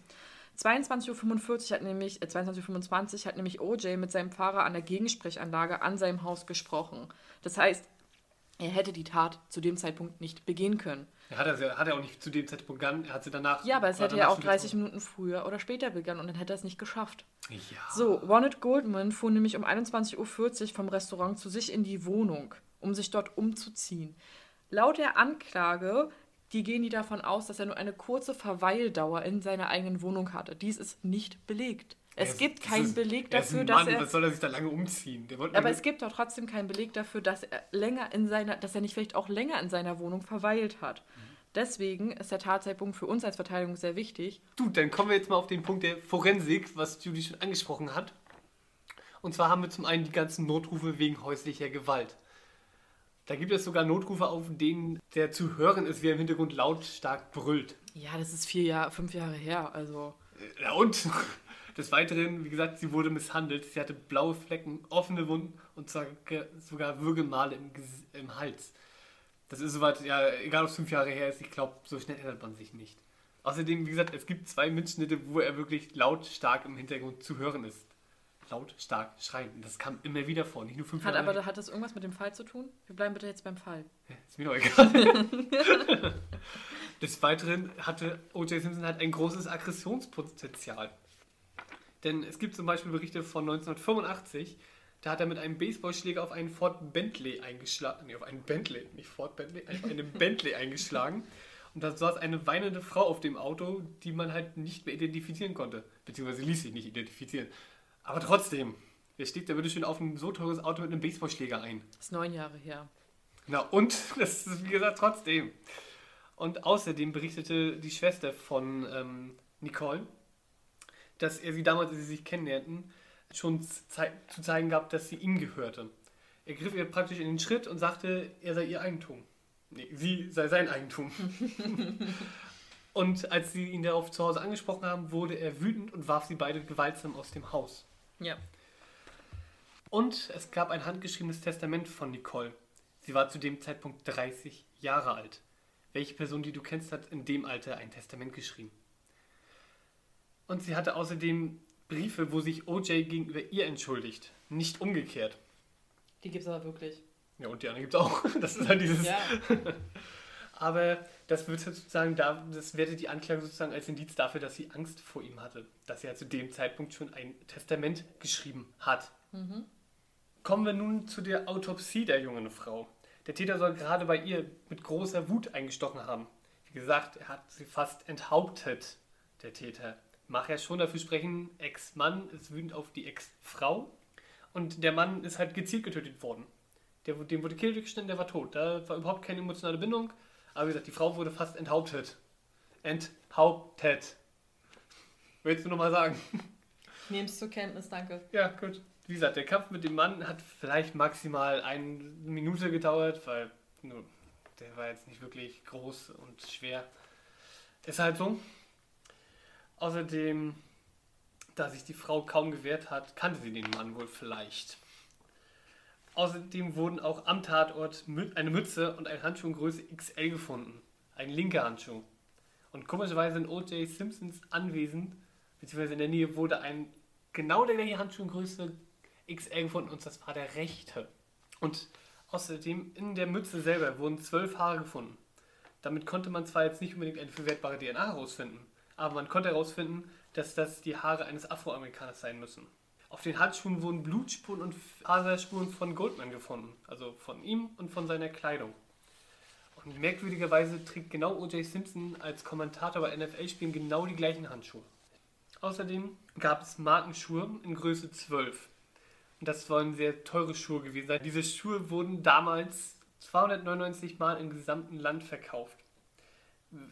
22.45 Uhr hat nämlich, äh, 22.25 hat nämlich OJ mit seinem Fahrer an der Gegensprechanlage an seinem Haus gesprochen. Das heißt, er hätte die Tat zu dem Zeitpunkt nicht begehen können. Er hat, er, hat er auch nicht zu dem Zeitpunkt begangen, er hat sie danach. Ja, aber es hätte ja auch schon 30 gezogen. Minuten früher oder später begonnen und dann hätte er es nicht geschafft. Ja. So, Ronald Goldman fuhr nämlich um 21.40 Uhr vom Restaurant zu sich in die Wohnung, um sich dort umzuziehen. Laut der Anklage, die gehen die davon aus, dass er nur eine kurze Verweildauer in seiner eigenen Wohnung hatte. Dies ist nicht belegt. Es Er gibt keinen ist- Beleg er dafür, dass Mann, er. Was soll er sich da lange umziehen? Aber es gibt doch trotzdem keinen Beleg dafür, dass er länger in seiner, dass er nicht vielleicht auch länger in seiner Wohnung verweilt hat. Deswegen ist der Tatzeitpunkt für uns als Verteidigung sehr wichtig. Du, dann kommen wir jetzt mal auf den Punkt der Forensik, was Judy schon angesprochen hat. Und zwar haben wir zum einen die ganzen Notrufe wegen häuslicher Gewalt. Da gibt es sogar Notrufe, auf denen der zu hören ist, wie er im Hintergrund lautstark brüllt. Ja, das ist vier Jahre, fünf Jahre her. Also Ja und? (laughs) Des Weiteren, wie gesagt, sie wurde misshandelt. Sie hatte blaue Flecken, offene Wunden und sogar, sogar Würgemale im, im Hals. Das ist soweit, ja, egal ob es fünf Jahre her ist, ich glaube, so schnell ändert man sich nicht. Außerdem, wie gesagt, es gibt zwei Mitschnitte, wo er wirklich lautstark im Hintergrund zu hören ist. Lautstark schreien. Und das kam immer wieder vor, nicht nur fünf Hat Jahre aber hat das irgendwas mit dem Fall zu tun? Wir bleiben bitte jetzt beim Fall. ist mir doch egal. (laughs) Des Weiteren hatte O.J. Simpson halt ein großes Aggressionspotenzial. Denn es gibt zum Beispiel Berichte von 1985, da hat er mit einem Baseballschläger auf einen Ford Bentley eingeschlagen. Nee, auf einen Bentley, nicht Ford Bentley, auf einen (laughs) Bentley eingeschlagen. Und da saß eine weinende Frau auf dem Auto, die man halt nicht mehr identifizieren konnte. Beziehungsweise ließ sich nicht identifizieren. Aber trotzdem, wer schlägt da bitte schön auf ein so teures Auto mit einem Baseballschläger ein? Das ist neun Jahre her. Na und, (laughs) das ist wie gesagt trotzdem. Und außerdem berichtete die Schwester von ähm, Nicole, dass er sie damals, als sie sich kennenlernten, schon zei zu zeigen gab, dass sie ihm gehörte. Er griff ihr praktisch in den Schritt und sagte, er sei ihr Eigentum. Nee, sie sei sein Eigentum. (laughs) und als sie ihn darauf zu Hause angesprochen haben, wurde er wütend und warf sie beide gewaltsam aus dem Haus. Ja. Und es gab ein handgeschriebenes Testament von Nicole. Sie war zu dem Zeitpunkt 30 Jahre alt. Welche Person, die du kennst, hat in dem Alter ein Testament geschrieben? Und sie hatte außerdem Briefe, wo sich OJ gegenüber ihr entschuldigt. Nicht umgekehrt. Die gibt es aber wirklich. Ja, und die anderen gibt es auch. (laughs) Das ist halt dieses. Ja. (laughs) Aber das wird sozusagen, da, das wertet die Anklage sozusagen als Indiz dafür, dass sie Angst vor ihm hatte. Dass er zu dem Zeitpunkt schon ein Testament geschrieben hat. Kommen wir nun zu der Autopsie der jungen Frau. Der Täter soll gerade bei ihr mit großer Wut eingestochen haben. Wie gesagt, er hat sie fast enthauptet, der Täter. Mag ja schon dafür sprechen, Ex-Mann ist wütend auf die Ex-Frau. Und der Mann ist halt gezielt getötet worden. Der, dem wurde Kehle geschnitten, der war tot. Da war überhaupt keine emotionale Bindung. Aber wie gesagt, die Frau wurde fast enthauptet. Enthauptet. Willst du nochmal sagen? Ich nehme es zur Kenntnis, danke. Ja, gut. Wie gesagt, der Kampf mit dem Mann hat vielleicht maximal eine Minute gedauert, weil nur, der war jetzt nicht wirklich groß und schwer. Ist halt so. Außerdem, da sich die Frau kaum gewehrt hat, kannte sie den Mann wohl vielleicht. Außerdem wurden auch am Tatort eine Mütze und ein Handschuh Größe XL gefunden. Ein linker Handschuh. Und komischerweise in O.J. Simpsons Anwesen, beziehungsweise in der Nähe, wurde ein genau der gleiche Handschuh Größe XL gefunden und das war der rechte. Und außerdem in der Mütze selber wurden zwölf Haare gefunden. Damit konnte man zwar jetzt nicht unbedingt eine verwertbare DNA herausfinden, aber man konnte herausfinden, dass das die Haare eines Afroamerikaners sein müssen. Auf den Handschuhen wurden Blutspuren und Faserspuren von Goldman gefunden, also von ihm und von seiner Kleidung. Und merkwürdigerweise trägt genau O.J. Simpson als Kommentator bei NFL-Spielen genau die gleichen Handschuhe. Außerdem gab es Markenschuhe in Größe 12. Und das sollen sehr teure Schuhe gewesen sein. Diese Schuhe wurden damals 299 Mal im gesamten Land verkauft.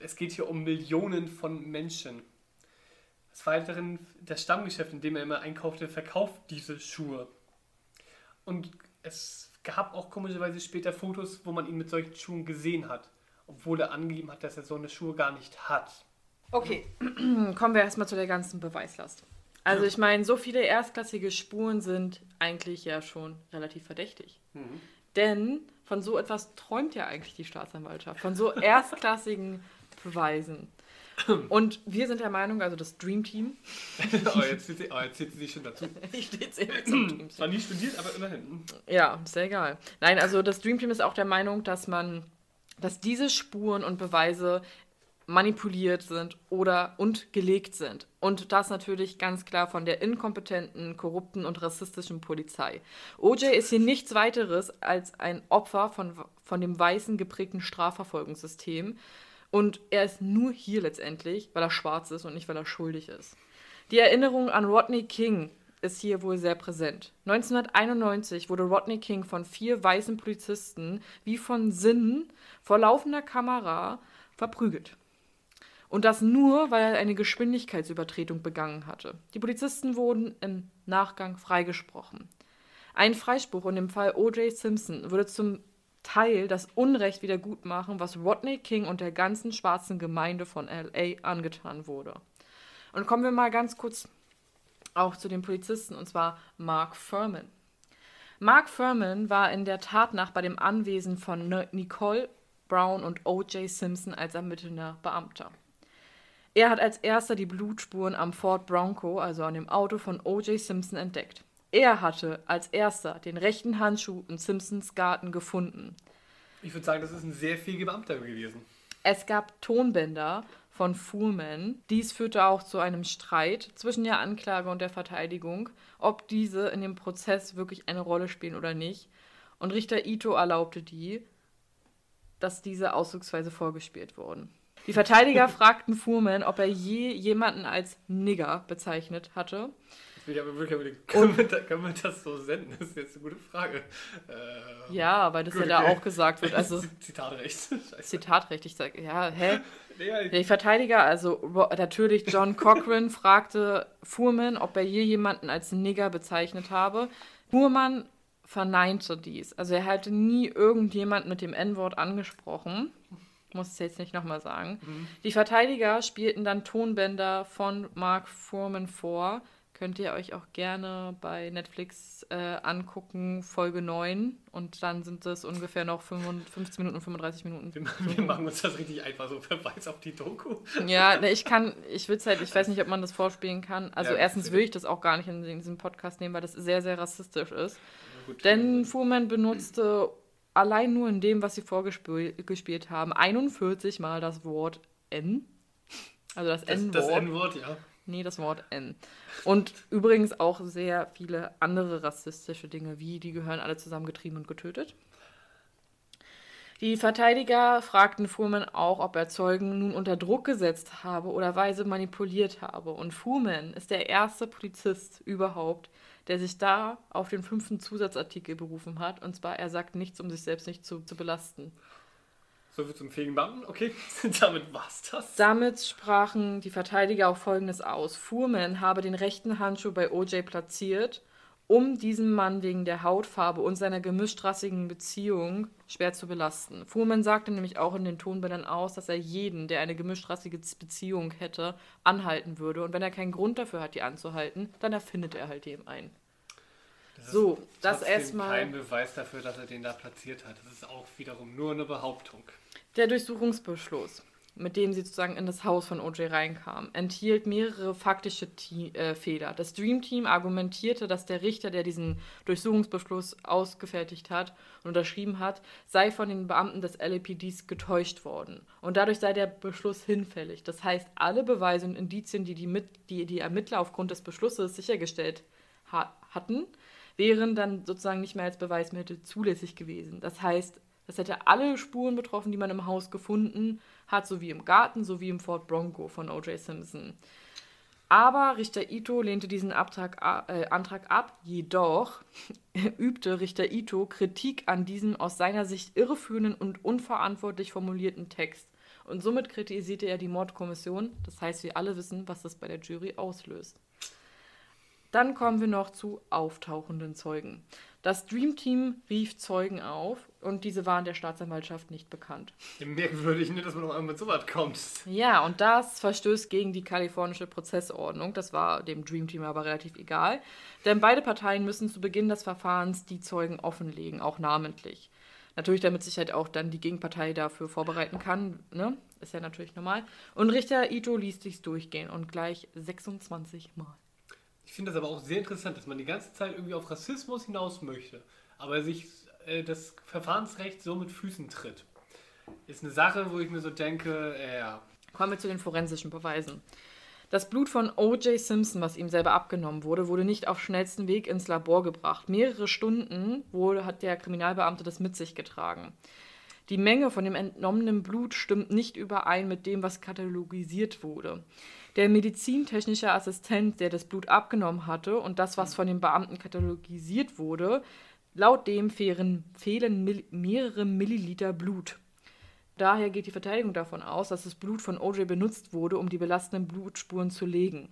Es geht hier um Millionen von Menschen. Des Weiteren, das Stammgeschäft, in dem er immer einkaufte, verkauft diese Schuhe. Und es gab auch komischerweise später Fotos, wo man ihn mit solchen Schuhen gesehen hat. obwohl er angegeben hat, dass er so eine Schuhe gar nicht hat. Okay, (clears throat) kommen wir erstmal zu der ganzen Beweislast. Also ich meine, so viele erstklassige Spuren sind eigentlich ja schon relativ verdächtig. Mhm. Denn von so etwas träumt ja eigentlich die Staatsanwaltschaft, von so (laughs) erstklassigen Beweisen. (clears throat) Und wir sind der Meinung, also das Dream Team, (laughs) oh, jetzt zählt sie, oh, jetzt zählt sie sich schon dazu. (laughs) ich stehe jetzt eben (clears throat) zum Dream Zwar nie studiert, aber immerhin. Ja, ist ja egal. Nein, also das Dream Team ist auch der Meinung, dass man, dass diese Spuren und Beweise manipuliert sind oder und gelegt sind. Und das natürlich ganz klar von der inkompetenten, korrupten und rassistischen Polizei. OJ ist hier nichts weiteres als ein Opfer von, von dem weißen geprägten Strafverfolgungssystem. Und er ist nur hier letztendlich, weil er schwarz ist und nicht, weil er schuldig ist. Die Erinnerung an Rodney King ist hier wohl sehr präsent. 1991 wurde Rodney King von vier weißen Polizisten wie von Sinnen vor laufender Kamera verprügelt. Und das nur, weil er eine Geschwindigkeitsübertretung begangen hatte. Die Polizisten wurden im Nachgang freigesprochen. Ein Freispruch in dem Fall O.J. Simpson würde zum Teil das Unrecht wiedergutmachen, was Rodney King und der ganzen schwarzen Gemeinde von LA angetan wurde. Und kommen wir mal ganz kurz auch zu den Polizisten, und zwar Mark Furman. Mark Furman war in der Tatnacht bei dem Anwesen von Nicole Brown und O.J. Simpson als ermittelnder Beamter. Er hat als erster die Blutspuren am Ford Bronco, also an dem Auto von O.J. Simpson, entdeckt. Er hatte als erster den rechten Handschuh in Simpsons Garten gefunden. Ich würde sagen, das ist ein sehr fähiger Beamter gewesen. Es gab Tonbänder von Foreman. Dies führte auch zu einem Streit zwischen der Anklage und der Verteidigung, ob diese in dem Prozess wirklich eine Rolle spielen oder nicht. Und Richter Ito erlaubte die, dass diese ausdrucksweise vorgespielt wurden. Die Verteidiger (laughs) fragten Fuhrmann, ob er je jemanden als Nigger bezeichnet hatte. Ich aber wirklich, können, wir, können wir das so senden? Das ist jetzt eine gute Frage. Äh, ja, weil das ja da auch gesagt wird. Also, (laughs) Zitatrecht. Scheiße. Zitatrecht, ich sage, ja, hä? Die Verteidiger, also natürlich John Cochran (laughs) fragte Fuhrmann, ob er je jemanden als Nigger bezeichnet habe. Fuhrmann verneinte dies. Also er hatte nie irgendjemand mit dem N-Wort angesprochen muss es jetzt nicht nochmal sagen. Mhm. Die Verteidiger spielten dann Tonbänder von Mark Foreman vor. Könnt ihr euch auch gerne bei Netflix äh, angucken, Folge 9. Und dann sind es ungefähr noch 15 Minuten, 35 Minuten. Wir, wir machen uns das richtig einfach so, (laughs) verweis auf die Doku. Ja, ne, ich kann, ich will halt, ich weiß nicht, ob man das vorspielen kann. Also ja, erstens will ich das auch gar nicht in diesem Podcast nehmen, weil das sehr, sehr rassistisch ist. Gut, Denn Fuhrmann benutzte allein nur in dem, was sie vorgespielt haben, 41 Mal das Wort N. Also das, N-Wort. Das N-Wort, ja. Nee, das Wort N. Und übrigens auch sehr viele andere rassistische Dinge, wie die gehören alle zusammengetrieben und getötet. Die Verteidiger fragten Fuhrmann auch, ob er Zeugen nun unter Druck gesetzt habe oder weise manipuliert habe. Und Fuhrmann ist der erste Polizist überhaupt, der sich da auf den fünften Zusatzartikel berufen hat. Und zwar, er sagt nichts, um sich selbst nicht zu, zu belasten. So viel zum fähigen Beamten, okay. (laughs) Damit war's das. Damit sprachen die Verteidiger auch folgendes aus. Fuhrmann habe den rechten Handschuh bei OJ platziert, um diesen Mann wegen der Hautfarbe und seiner gemischtrassigen Beziehung schwer zu belasten. Fuhrmann sagte nämlich auch in den Tonbändern aus, dass er jeden, der eine gemischtrassige Beziehung hätte, anhalten würde. Und wenn er keinen Grund dafür hat, die anzuhalten, dann erfindet er halt dem einen. Das so, das erstmal. kein Beweis dafür, dass er den da platziert hat. Das ist auch wiederum nur eine Behauptung. Der Durchsuchungsbeschluss, mit dem sie sozusagen in das Haus von OJ reinkam, enthielt mehrere faktische T äh, Fehler. Das Dream Team argumentierte, dass der Richter, der diesen Durchsuchungsbeschluss ausgefertigt hat und unterschrieben hat, sei von den Beamten des LAPDs getäuscht worden. Und dadurch sei der Beschluss hinfällig. Das heißt, alle Beweise und Indizien, die die, mit, die, die Ermittler aufgrund des Beschlusses sichergestellt ha hatten, wären dann sozusagen nicht mehr als Beweismittel zulässig gewesen. Das heißt, das hätte alle Spuren betroffen, die man im Haus gefunden hat, sowie im Garten, sowie im Ford Bronco von O.J. Simpson. Aber Richter Ito lehnte diesen Abtrag, äh, Antrag ab, jedoch (laughs) übte Richter Ito Kritik an diesem aus seiner Sicht irreführenden und unverantwortlich formulierten Text. Und somit kritisierte er die Mordkommission. Das heißt, wir alle wissen, was das bei der Jury auslöst. Dann kommen wir noch zu auftauchenden Zeugen. Das Dream Team rief Zeugen auf und diese waren der Staatsanwaltschaft nicht bekannt. Merkwürdig, ne, dass man noch einmal mit so weit kommt. Ja, und das verstößt gegen die kalifornische Prozessordnung. Das war dem Dream Team aber relativ egal. Denn beide Parteien müssen zu Beginn des Verfahrens die Zeugen offenlegen, auch namentlich. Natürlich, damit sich halt auch dann die Gegenpartei dafür vorbereiten kann. Ne? Ist ja natürlich normal. Und Richter Ito ließ sich's durchgehen und gleich 26 Mal. Ich finde das aber auch sehr interessant, dass man die ganze Zeit irgendwie auf Rassismus hinaus möchte, aber sich äh, das Verfahrensrecht so mit Füßen tritt. Ist eine Sache, wo ich mir so denke, äh, ja. Kommen wir zu den forensischen Beweisen. Das Blut von O.J. Simpson, was ihm selber abgenommen wurde, wurde nicht auf schnellsten Weg ins Labor gebracht. Mehrere Stunden wurde, hat der Kriminalbeamte das mit sich getragen. Die Menge von dem entnommenen Blut stimmt nicht überein mit dem, was katalogisiert wurde. Der medizintechnische Assistent, der das Blut abgenommen hatte und das, was von den Beamten katalogisiert wurde, laut dem fehlen, fehlen mehrere Milliliter Blut. Daher geht die Verteidigung davon aus, dass das Blut von OJ benutzt wurde, um die belastenden Blutspuren zu legen.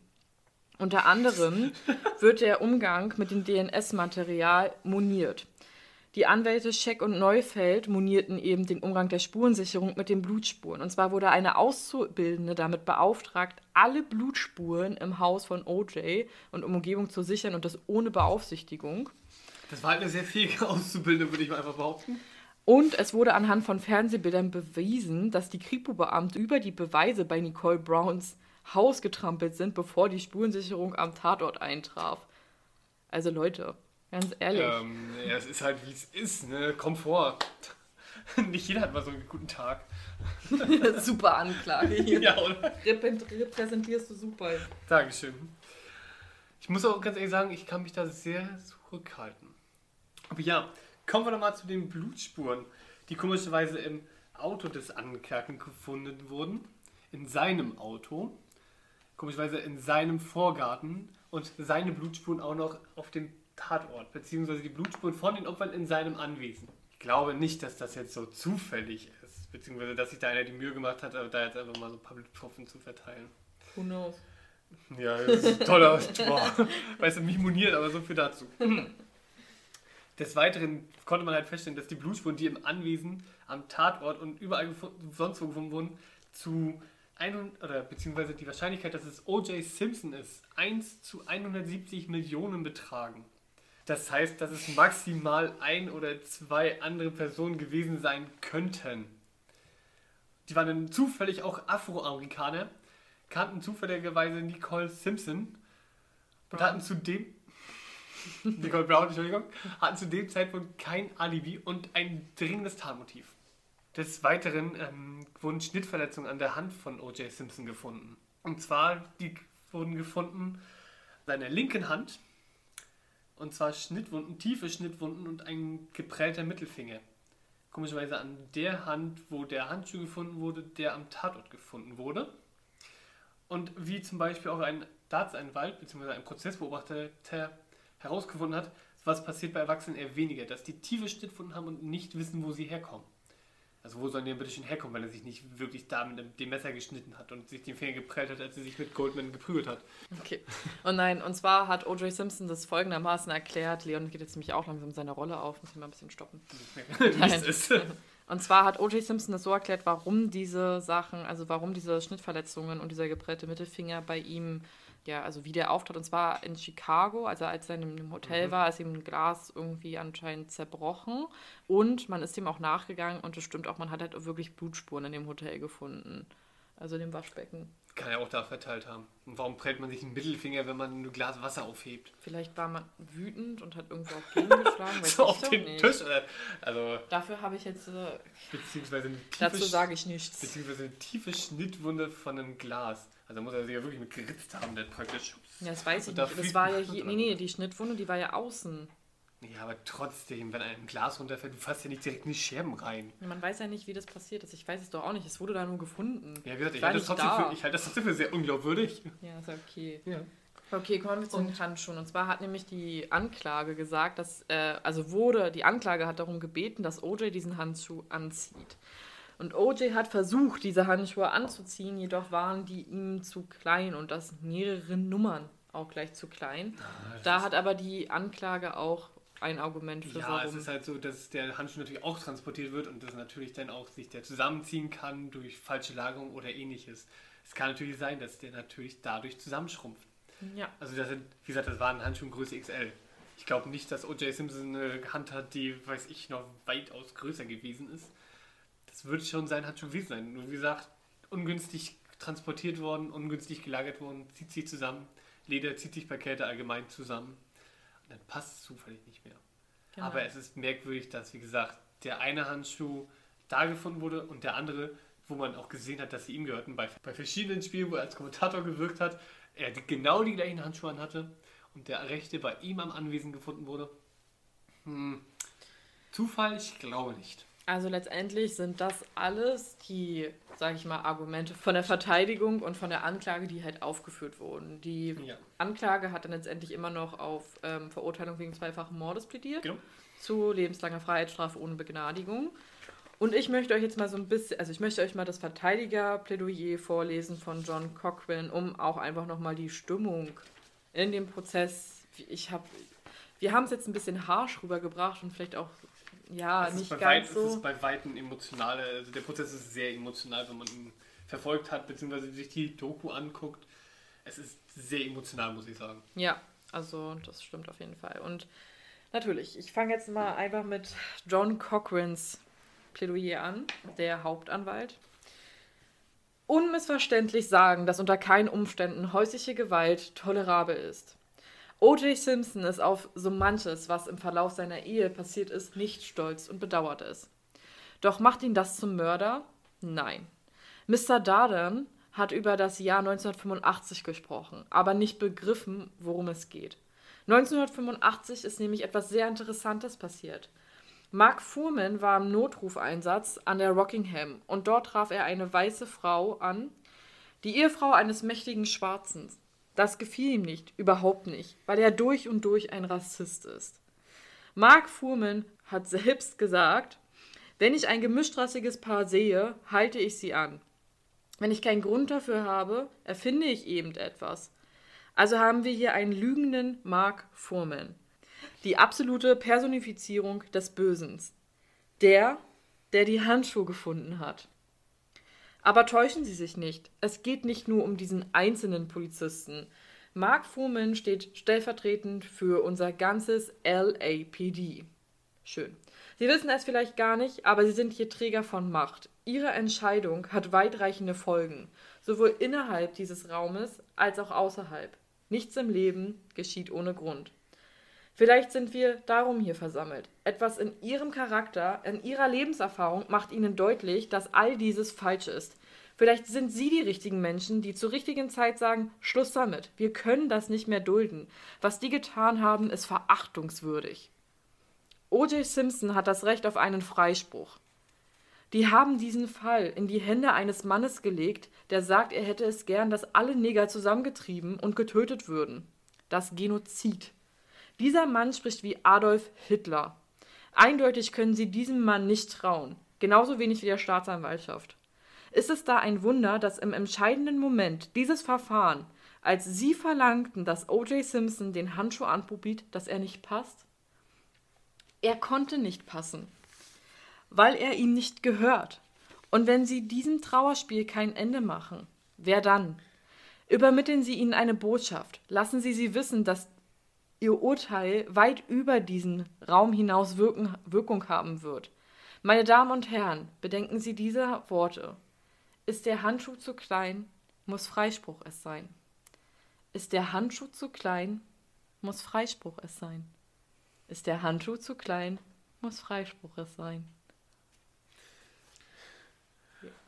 Unter anderem wird der Umgang mit dem DNS-Material moniert. Die Anwälte Scheck und Neufeld monierten eben den Umgang der Spurensicherung mit den Blutspuren. Und zwar wurde eine Auszubildende damit beauftragt, alle Blutspuren im Haus von OJ und Umgebung zu sichern und das ohne Beaufsichtigung. Das war halt eine sehr fähige Auszubildende, würde ich mal einfach behaupten. Und es wurde anhand von Fernsehbildern bewiesen, dass die Kripo-Beamte über die Beweise bei Nicole Browns Haus getrampelt sind, bevor die Spurensicherung am Tatort eintraf. Also Leute, ganz ehrlich. Ähm, ja, es ist halt wie es ist, ne? Komfort. (laughs) Nicht jeder hat mal so einen guten Tag. (laughs) super Anklage hier. Ja, oder? Repräsentierst du super. Dankeschön. Ich muss auch ganz ehrlich sagen, ich kann mich da sehr zurückhalten. Aber ja, Kommen wir nochmal zu den Blutspuren, die komischerweise im Auto des Angeklagten gefunden wurden. In seinem Auto. Komischerweise in seinem Vorgarten. Und seine Blutspuren auch noch auf dem Tatort. Beziehungsweise die Blutspuren von den Opfern in seinem Anwesen. Ich glaube nicht, dass das jetzt so zufällig ist. Beziehungsweise, dass sich da einer die Mühe gemacht hat, da jetzt einfach mal so ein paar Bluttropfen zu verteilen. Who knows? Ja, das ist ein toller. Boah, weißt du, mich moniert, aber so viel dazu. Des Weiteren konnte man halt feststellen, dass die Blutspuren, die im Anwesen, am Tatort und überall sonst wo gefunden wurden, zu 100, oder beziehungsweise die Wahrscheinlichkeit, dass es O.J. Simpson ist, 1 zu 170 Millionen betragen. Das heißt, dass es maximal ein oder zwei andere Personen gewesen sein könnten. Die waren dann zufällig auch Afroamerikaner, kannten zufälligerweise Nicole Simpson und hatten zudem (laughs) Nicole Brown, Entschuldigung, hatten zu dem Zeitpunkt kein Alibi und ein dringendes Tatmotiv. Des Weiteren ähm, wurden Schnittverletzungen an der Hand von O.J. Simpson gefunden. Und zwar, die wurden gefunden an seiner linken Hand. Und zwar Schnittwunden, tiefe Schnittwunden und ein geprellter Mittelfinger. Komischerweise an der Hand, wo der Handschuh gefunden wurde, der am Tatort gefunden wurde. Und wie zum Beispiel auch ein Staatsanwalt bzw. ein Prozessbeobachter herausgefunden hat, was passiert bei Erwachsenen eher weniger, dass die tiefe Schnittwunden haben und nicht wissen, wo sie herkommen. Also wo sollen die denn bitte schon herkommen, weil er sich nicht wirklich da mit dem Messer geschnitten hat und sich den Finger geprellt hat, als er sich mit Goldman geprügelt hat. Okay. Und nein, und zwar hat O.J. Simpson das folgendermaßen erklärt. Leon geht jetzt nämlich auch langsam seine Rolle auf, muss ich mal ein bisschen stoppen. Ist. (laughs) (laughs) Und zwar hat O.J. Simpson das so erklärt, warum diese Sachen, also warum diese Schnittverletzungen und dieser geprellte Mittelfinger bei ihm ja, also wie der auftrat, und zwar in Chicago, also als er in einem Hotel mhm. war, ist ihm ein Glas irgendwie anscheinend zerbrochen und man ist ihm auch nachgegangen und es stimmt auch, man hat halt wirklich Blutspuren in dem Hotel gefunden, also in dem Waschbecken. Kann er auch da verteilt haben. Und warum prellt man sich einen Mittelfinger, wenn man ein Glas Wasser aufhebt? Vielleicht war man wütend und hat irgendwo auch gegengeschlagen. (laughs) so auf den nicht. Tisch? Oder? Also Dafür habe ich jetzt... Äh, beziehungsweise eine tiefe, dazu sage ich nichts. Beziehungsweise eine tiefe Schnittwunde von einem Glas. Also muss er sich ja wirklich mit geritzt haben, der praktisch. Ja, das weiß ich nicht. Das war ja hier. Nee, nee, die Schnittwunde, die war ja außen. Ja, aber trotzdem, wenn ein Glas runterfällt, du fasst ja nicht direkt in die Scherben rein. Man weiß ja nicht, wie das passiert ist. Ich weiß es doch auch nicht. Es wurde da nur gefunden. Ja, wie gesagt, ich, halte das, trotzdem für, ich halte das trotzdem für sehr unglaubwürdig. Ja, ist okay. Ja. Okay, kommen wir zu den Handschuhen. Und zwar hat nämlich die Anklage gesagt, dass, äh, also wurde, die Anklage hat darum gebeten, dass OJ diesen Handschuh anzieht. Und OJ hat versucht, diese Handschuhe anzuziehen, jedoch waren die ihm zu klein und das mehrere Nummern auch gleich zu klein. Ah, da hat aber die Anklage auch ein Argument für ja, warum. es ist halt so, dass der Handschuh natürlich auch transportiert wird und dass natürlich dann auch sich der zusammenziehen kann durch falsche Lagerung oder ähnliches. Es kann natürlich sein, dass der natürlich dadurch zusammenschrumpft. Ja. Also das sind, wie gesagt, das war ein Handschuh in Größe XL. Ich glaube nicht, dass O.J. Simpson eine Hand hat, die, weiß ich, noch weitaus größer gewesen ist. Das wird schon sein Handschuh gewesen sein. Nur wie gesagt, ungünstig transportiert worden, ungünstig gelagert worden, zieht sich zusammen. Leder zieht sich bei Kälte allgemein zusammen. Und dann passt es zufällig nicht mehr. Genau. Aber es ist merkwürdig, dass, wie gesagt, der eine Handschuh da gefunden wurde und der andere, wo man auch gesehen hat, dass sie ihm gehörten, bei, bei verschiedenen Spielen, wo er als Kommentator gewirkt hat, er genau die gleichen Handschuhe anhatte und der rechte bei ihm am Anwesen gefunden wurde. Hm. Zufall? Ich glaube nicht. Also letztendlich sind das alles die, sage ich mal, Argumente von der Verteidigung und von der Anklage, die halt aufgeführt wurden. Die ja. Anklage hat dann letztendlich immer noch auf ähm, Verurteilung wegen zweifachen Mordes plädiert. Genau. Zu lebenslanger Freiheitsstrafe ohne Begnadigung. Und ich möchte euch jetzt mal so ein bisschen, also ich möchte euch mal das Verteidigerplädoyer vorlesen von John Cochran, um auch einfach nochmal die Stimmung in dem Prozess, ich habe, wir haben es jetzt ein bisschen harsch rübergebracht und vielleicht auch, ja, nicht ganz weit, so. Es ist bei Weitem emotionale, also der Prozess ist sehr emotional, wenn man ihn verfolgt hat, beziehungsweise sich die Doku anguckt. Es ist sehr emotional, muss ich sagen. Ja, also das stimmt auf jeden Fall. Und natürlich, ich fange jetzt mal einfach mit John Cochrans Plädoyer an, der Hauptanwalt. Unmissverständlich sagen, dass unter keinen Umständen häusliche Gewalt tolerabel ist. O.J. Simpson ist auf so manches, was im Verlauf seiner Ehe passiert ist, nicht stolz und bedauert es. Doch macht ihn das zum Mörder? Nein. Mr. Darden hat über das Jahr 1985 gesprochen, aber nicht begriffen, worum es geht. 1985 ist nämlich etwas sehr Interessantes passiert. Mark Fuhrman war im Notrufeinsatz an der Rockingham und dort traf er eine weiße Frau an, die Ehefrau eines mächtigen Schwarzen. Das gefiel ihm nicht, überhaupt nicht, weil er durch und durch ein Rassist ist. Mark Fuhrman hat selbst gesagt, wenn ich ein gemischtrassiges Paar sehe, halte ich sie an. Wenn ich keinen Grund dafür habe, erfinde ich eben etwas. Also haben wir hier einen lügenden Mark Fuhrman die absolute Personifizierung des Bösen. Der, der die Handschuhe gefunden hat. Aber täuschen Sie sich nicht, es geht nicht nur um diesen einzelnen Polizisten. Mark Fuhrman steht stellvertretend für unser ganzes LAPD. Schön. Sie wissen es vielleicht gar nicht, aber Sie sind hier Träger von Macht. Ihre Entscheidung hat weitreichende Folgen, sowohl innerhalb dieses Raumes als auch außerhalb. Nichts im Leben geschieht ohne Grund. Vielleicht sind wir darum hier versammelt. Etwas in ihrem Charakter, in ihrer Lebenserfahrung macht ihnen deutlich, dass all dieses falsch ist. Vielleicht sind sie die richtigen Menschen, die zur richtigen Zeit sagen, Schluss damit, wir können das nicht mehr dulden. Was die getan haben, ist verachtungswürdig. O.J. Simpson hat das Recht auf einen Freispruch. Die haben diesen Fall in die Hände eines Mannes gelegt, der sagt, er hätte es gern, dass alle Neger zusammengetrieben und getötet würden. Das Genozid. Dieser Mann spricht wie Adolf Hitler. Eindeutig können Sie diesem Mann nicht trauen, genauso wenig wie der Staatsanwaltschaft. Ist es da ein Wunder, dass im entscheidenden Moment dieses Verfahren, als Sie verlangten, dass O.J. Simpson den Handschuh anprobiert, dass er nicht passt? Er konnte nicht passen, weil er ihm nicht gehört. Und wenn Sie diesem Trauerspiel kein Ende machen, wer dann? Übermitteln Sie ihnen eine Botschaft. Lassen Sie sie wissen, dass ihr Urteil weit über diesen Raum hinaus wirken, Wirkung haben wird. Meine Damen und Herren, bedenken Sie diese Worte. Ist der Handschuh zu klein, muss Freispruch es sein. Ist der Handschuh zu klein, muss Freispruch es sein. Ist der Handschuh zu klein, muss Freispruch es sein.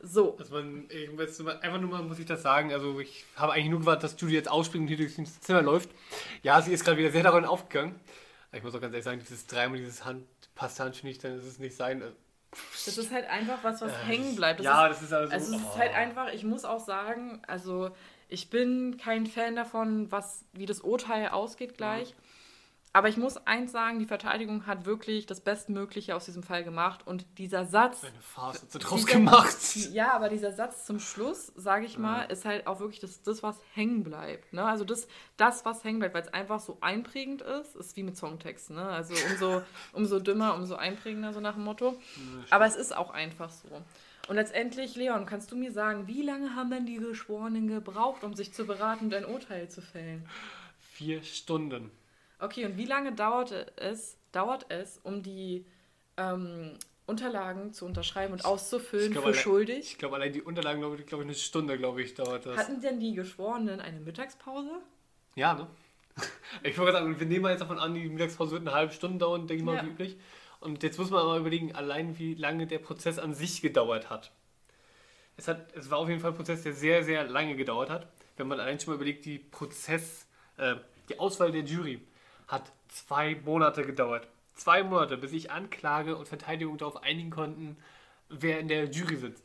So. Also man, ich weiß, einfach nur mal muss ich das sagen. Also ich habe eigentlich nur gewartet, dass Judy jetzt ausspringt und hier durchs Zimmer läuft. Ja, sie ist gerade wieder sehr darin aufgegangen. Ich muss auch ganz ehrlich sagen, dieses dreimal dieses Hand passt Handschuh nicht, dann ist es nicht sein. Das ist halt einfach was, was äh, hängen bleibt. Das ja, ist, das ist also. Also es oh. ist halt einfach, ich muss auch sagen, also ich bin kein Fan davon, was, wie das Urteil ausgeht gleich. Mhm. Aber ich muss eins sagen, die Verteidigung hat wirklich das Bestmögliche aus diesem Fall gemacht. Und dieser Satz. Eine Farce hat sie draus gemacht. (laughs) Ja, aber dieser Satz zum Schluss, sage ich mal, ist halt auch wirklich das, das was hängen bleibt. Ne? Also das, das, was hängen bleibt, weil es einfach so einprägend ist, ist wie mit Songtexten. Ne? Also umso, (laughs) umso dümmer, umso einprägender, so nach dem Motto. Aber es ist auch einfach so. Und letztendlich, Leon, kannst du mir sagen, wie lange haben denn die Geschworenen gebraucht, um sich zu beraten und ein Urteil zu fällen? Vier Stunden. Okay, und wie lange dauert es, dauert es um die ähm, Unterlagen zu unterschreiben und auszufüllen glaub, für allein- schuldig? Ich glaube, allein die Unterlagen, glaube ich, glaube ich, eine Stunde, glaube ich, dauert das. Hatten denn die Geschworenen eine Mittagspause? Ja, ne? (laughs) Ich wollte sagen, wir nehmen mal jetzt davon an, die Mittagspause wird eine halbe Stunde dauern, denke ich mal, Ja. wie üblich. Und jetzt muss man aber überlegen, allein wie lange der Prozess an sich gedauert hat. Es, hat. es war auf jeden Fall ein Prozess, der sehr, sehr lange gedauert hat. Wenn man allein schon mal überlegt, die Prozess, äh, die Auswahl der Jury hat zwei Monate gedauert. Zwei Monate, bis sich Anklage und Verteidigung darauf einigen konnten, wer in der Jury sitzt.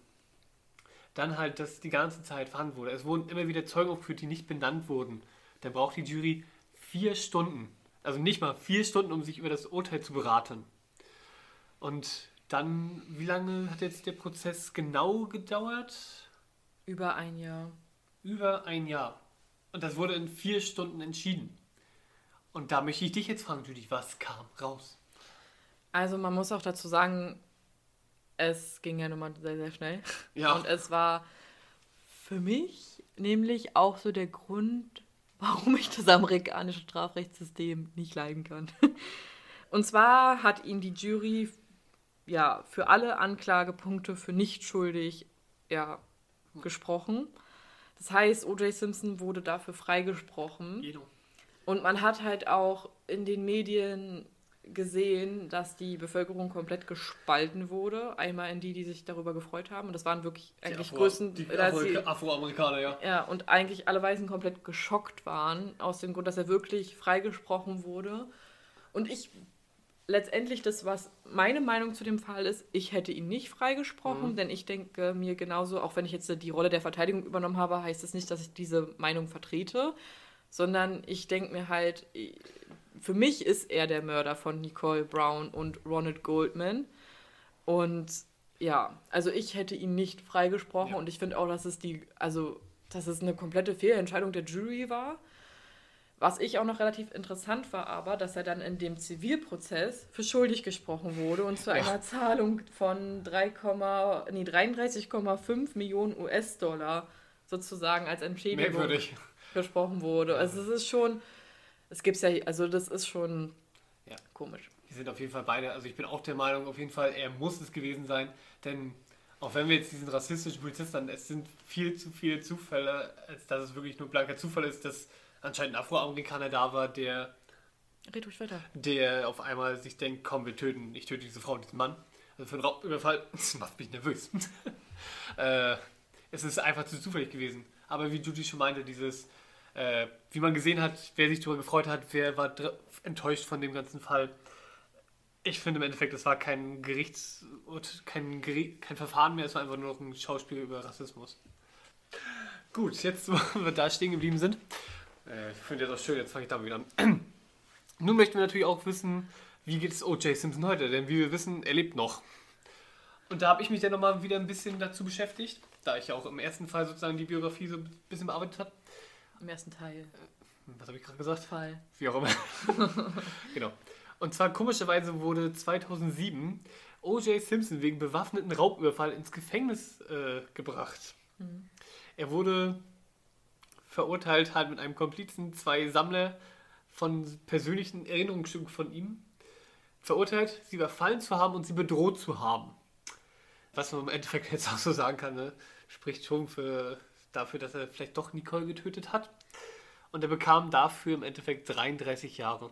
Dann halt, dass die ganze Zeit verhandelt wurde. Es wurden immer wieder Zeugen aufgeführt, die nicht benannt wurden. Dann braucht die Jury vier Stunden. Also nicht mal vier Stunden, um sich über das Urteil zu beraten. Und dann, wie lange hat jetzt der Prozess genau gedauert? Über ein Jahr. Über ein Jahr. Und das wurde in vier Stunden entschieden. Und da möchte ich dich jetzt fragen, Judy, was kam raus? Also man muss auch dazu sagen, es ging ja nun mal sehr, sehr schnell. Ja. Und es war für mich nämlich auch so der Grund, warum ich das amerikanische Strafrechtssystem nicht leiden kann. Und zwar hat ihn die Jury ja für alle Anklagepunkte für nicht schuldig ja, gesprochen. Das heißt, O.J. Simpson wurde dafür freigesprochen. Jeder. Und man hat halt auch in den Medien gesehen, dass die Bevölkerung komplett gespalten wurde. Einmal in die, die sich darüber gefreut haben. Und das waren wirklich eigentlich Afro- größten... Die Afro- Afroamerikaner, ja. ja, und eigentlich alle Weißen komplett geschockt waren, aus dem Grund, dass er wirklich freigesprochen wurde. Und ich letztendlich das, was meine Meinung zu dem Fall ist, ich hätte ihn nicht freigesprochen, denn ich denke mir genauso, auch wenn ich jetzt die Rolle der Verteidigung übernommen habe, heißt das nicht, dass ich diese Meinung vertrete, sondern ich denke mir halt, für mich ist er der Mörder von Nicole Brown und Ronald Goldman. Und ja, also ich hätte ihn nicht freigesprochen Ja. und ich finde auch, dass es die, also dass es eine komplette Fehlentscheidung der Jury war. Was ich auch noch relativ interessant war, aber, dass er dann in dem Zivilprozess für schuldig gesprochen wurde und zu Ja. einer Zahlung von 3, nee, 33,5 Millionen US-Dollar sozusagen als Entschädigung Merkwürdig. Gesprochen wurde. Also es ist schon, es gibt's ja, also das ist schon Ja. komisch. Die sind auf jeden Fall beide, also ich bin auch der Meinung, auf jeden Fall, er muss es gewesen sein, denn auch wenn wir jetzt diesen rassistischen Polizisten haben, es sind viel zu viele Zufälle, als dass es wirklich nur blanker Zufall ist, dass anscheinend ein Afroamerikaner da war, der, Red ruhig weiter. der auf einmal sich denkt, komm, wir töten, ich töte diese Frau und diesen Mann. Also für einen Raubüberfall, (laughs) das macht mich nervös. (laughs) äh, es ist einfach zu zufällig gewesen. Aber wie Judy schon meinte, dieses, äh, wie man gesehen hat, wer sich darüber gefreut hat, wer war enttäuscht von dem ganzen Fall. Ich finde im Endeffekt, es war kein Gerichts- kein, Geri- kein Verfahren mehr, es war einfach nur noch ein Schauspiel über Rassismus. Gut, jetzt, (laughs) wo wir da stehen geblieben sind. Äh, ich finde das auch schön, jetzt fange ich damit wieder an. (clears throat) Nun möchten wir natürlich auch wissen, wie geht es O.J. Simpson heute? Denn wie wir wissen, er lebt noch. Und da habe ich mich dann nochmal wieder ein bisschen dazu beschäftigt, da ich ja auch im ersten Fall sozusagen die Biografie so ein bisschen bearbeitet habe. Im ersten Teil. Was habe ich gerade gesagt? Fall. Wie auch immer. (laughs) genau. Und zwar komischerweise wurde 2007 O.J. Simpson wegen bewaffneten Raubüberfall ins Gefängnis äh, gebracht. Er wurde verurteilt halt mit einem Komplizen, zwei Sammler von persönlichen Erinnerungsstücken von ihm, verurteilt, sie überfallen zu haben und sie bedroht zu haben. Was man im Endeffekt (laughs) jetzt auch so sagen kann, ne? spricht schon für, dafür, dass er vielleicht doch Nicole getötet hat. Und er bekam dafür im Endeffekt 33 Jahre.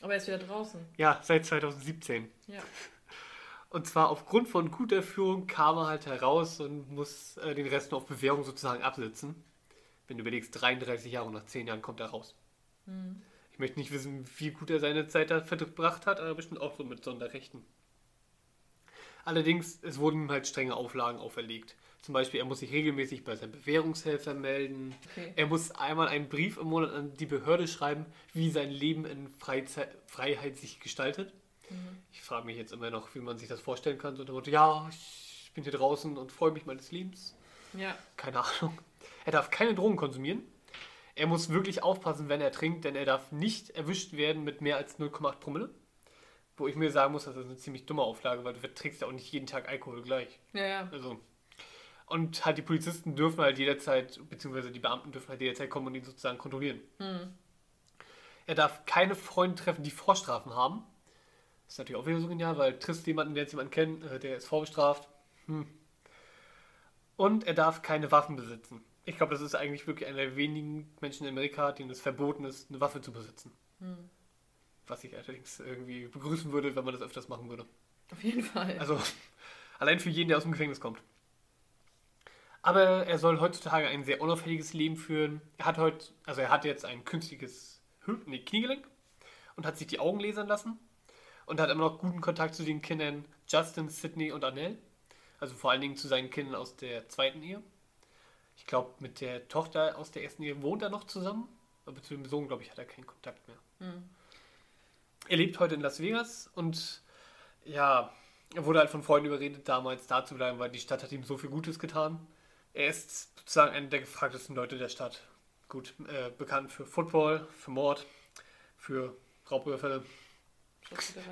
Aber er ist wieder draußen. Ja, seit 2017. Ja. (laughs) Und zwar aufgrund von guter Führung kam er halt heraus und muss äh, den Rest nur auf Bewährung sozusagen absitzen. Wenn du überlegst, 33 Jahre und nach 10 Jahren kommt er raus. Ich möchte nicht wissen, wie gut er seine Zeit da verbracht hat, aber bestimmt auch so mit Sonderrechten. Allerdings, es wurden ihm halt strenge Auflagen auferlegt. Zum Beispiel, er muss sich regelmäßig bei seinem Bewährungshelfer melden. Okay. Er muss einmal einen Brief im Monat an die Behörde schreiben, wie sein Leben in Freizeit, Freiheit sich gestaltet. Ich frage mich jetzt immer noch, wie man sich das vorstellen kann. So, Motto, ja, ich bin hier draußen und freue mich meines Lebens. Ja. Keine Ahnung. Er darf keine Drogen konsumieren. Er muss wirklich aufpassen, wenn er trinkt, denn er darf nicht erwischt werden mit mehr als 0,8 Promille. Wo ich mir sagen muss, das ist eine ziemlich dumme Auflage, weil du trinkst ja auch nicht jeden Tag Alkohol gleich. Ja, ja. Also. Und halt die Polizisten dürfen halt jederzeit, beziehungsweise die Beamten dürfen halt jederzeit kommen und ihn sozusagen kontrollieren. Er darf keine Freunde treffen, die Vorstrafen haben. Das ist natürlich auch wieder so genial, weil triffst jemanden, der jetzt jemanden kennt, äh, der ist vorbestraft. Hm. Und er darf keine Waffen besitzen. Ich glaube, das ist eigentlich wirklich einer der wenigen Menschen in Amerika, denen es verboten ist, eine Waffe zu besitzen. Was ich allerdings irgendwie begrüßen würde, wenn man das öfters machen würde. Auf jeden Fall. Also (laughs) allein für jeden, der aus dem Gefängnis kommt. Aber er soll heutzutage ein sehr unauffälliges Leben führen. Er hat heute, also er hat jetzt ein künstliches nee, Kniegelenk und hat sich die Augen lasern lassen und hat immer noch guten Kontakt zu den Kindern Justin, Sydney und Annelle. Also vor allen Dingen zu seinen Kindern aus der zweiten Ehe. Ich glaube, mit der Tochter aus der ersten Ehe wohnt er noch zusammen. Aber zu dem Sohn, glaube ich, hat er keinen Kontakt mehr. Er lebt heute in Las Vegas und ja, er wurde halt von Freunden überredet, damals da zu bleiben, weil die Stadt hat ihm so viel Gutes getan. Er ist sozusagen einer der gefragtesten Leute der Stadt. Gut, äh, bekannt für Football, für Mord, für Raubüberfälle.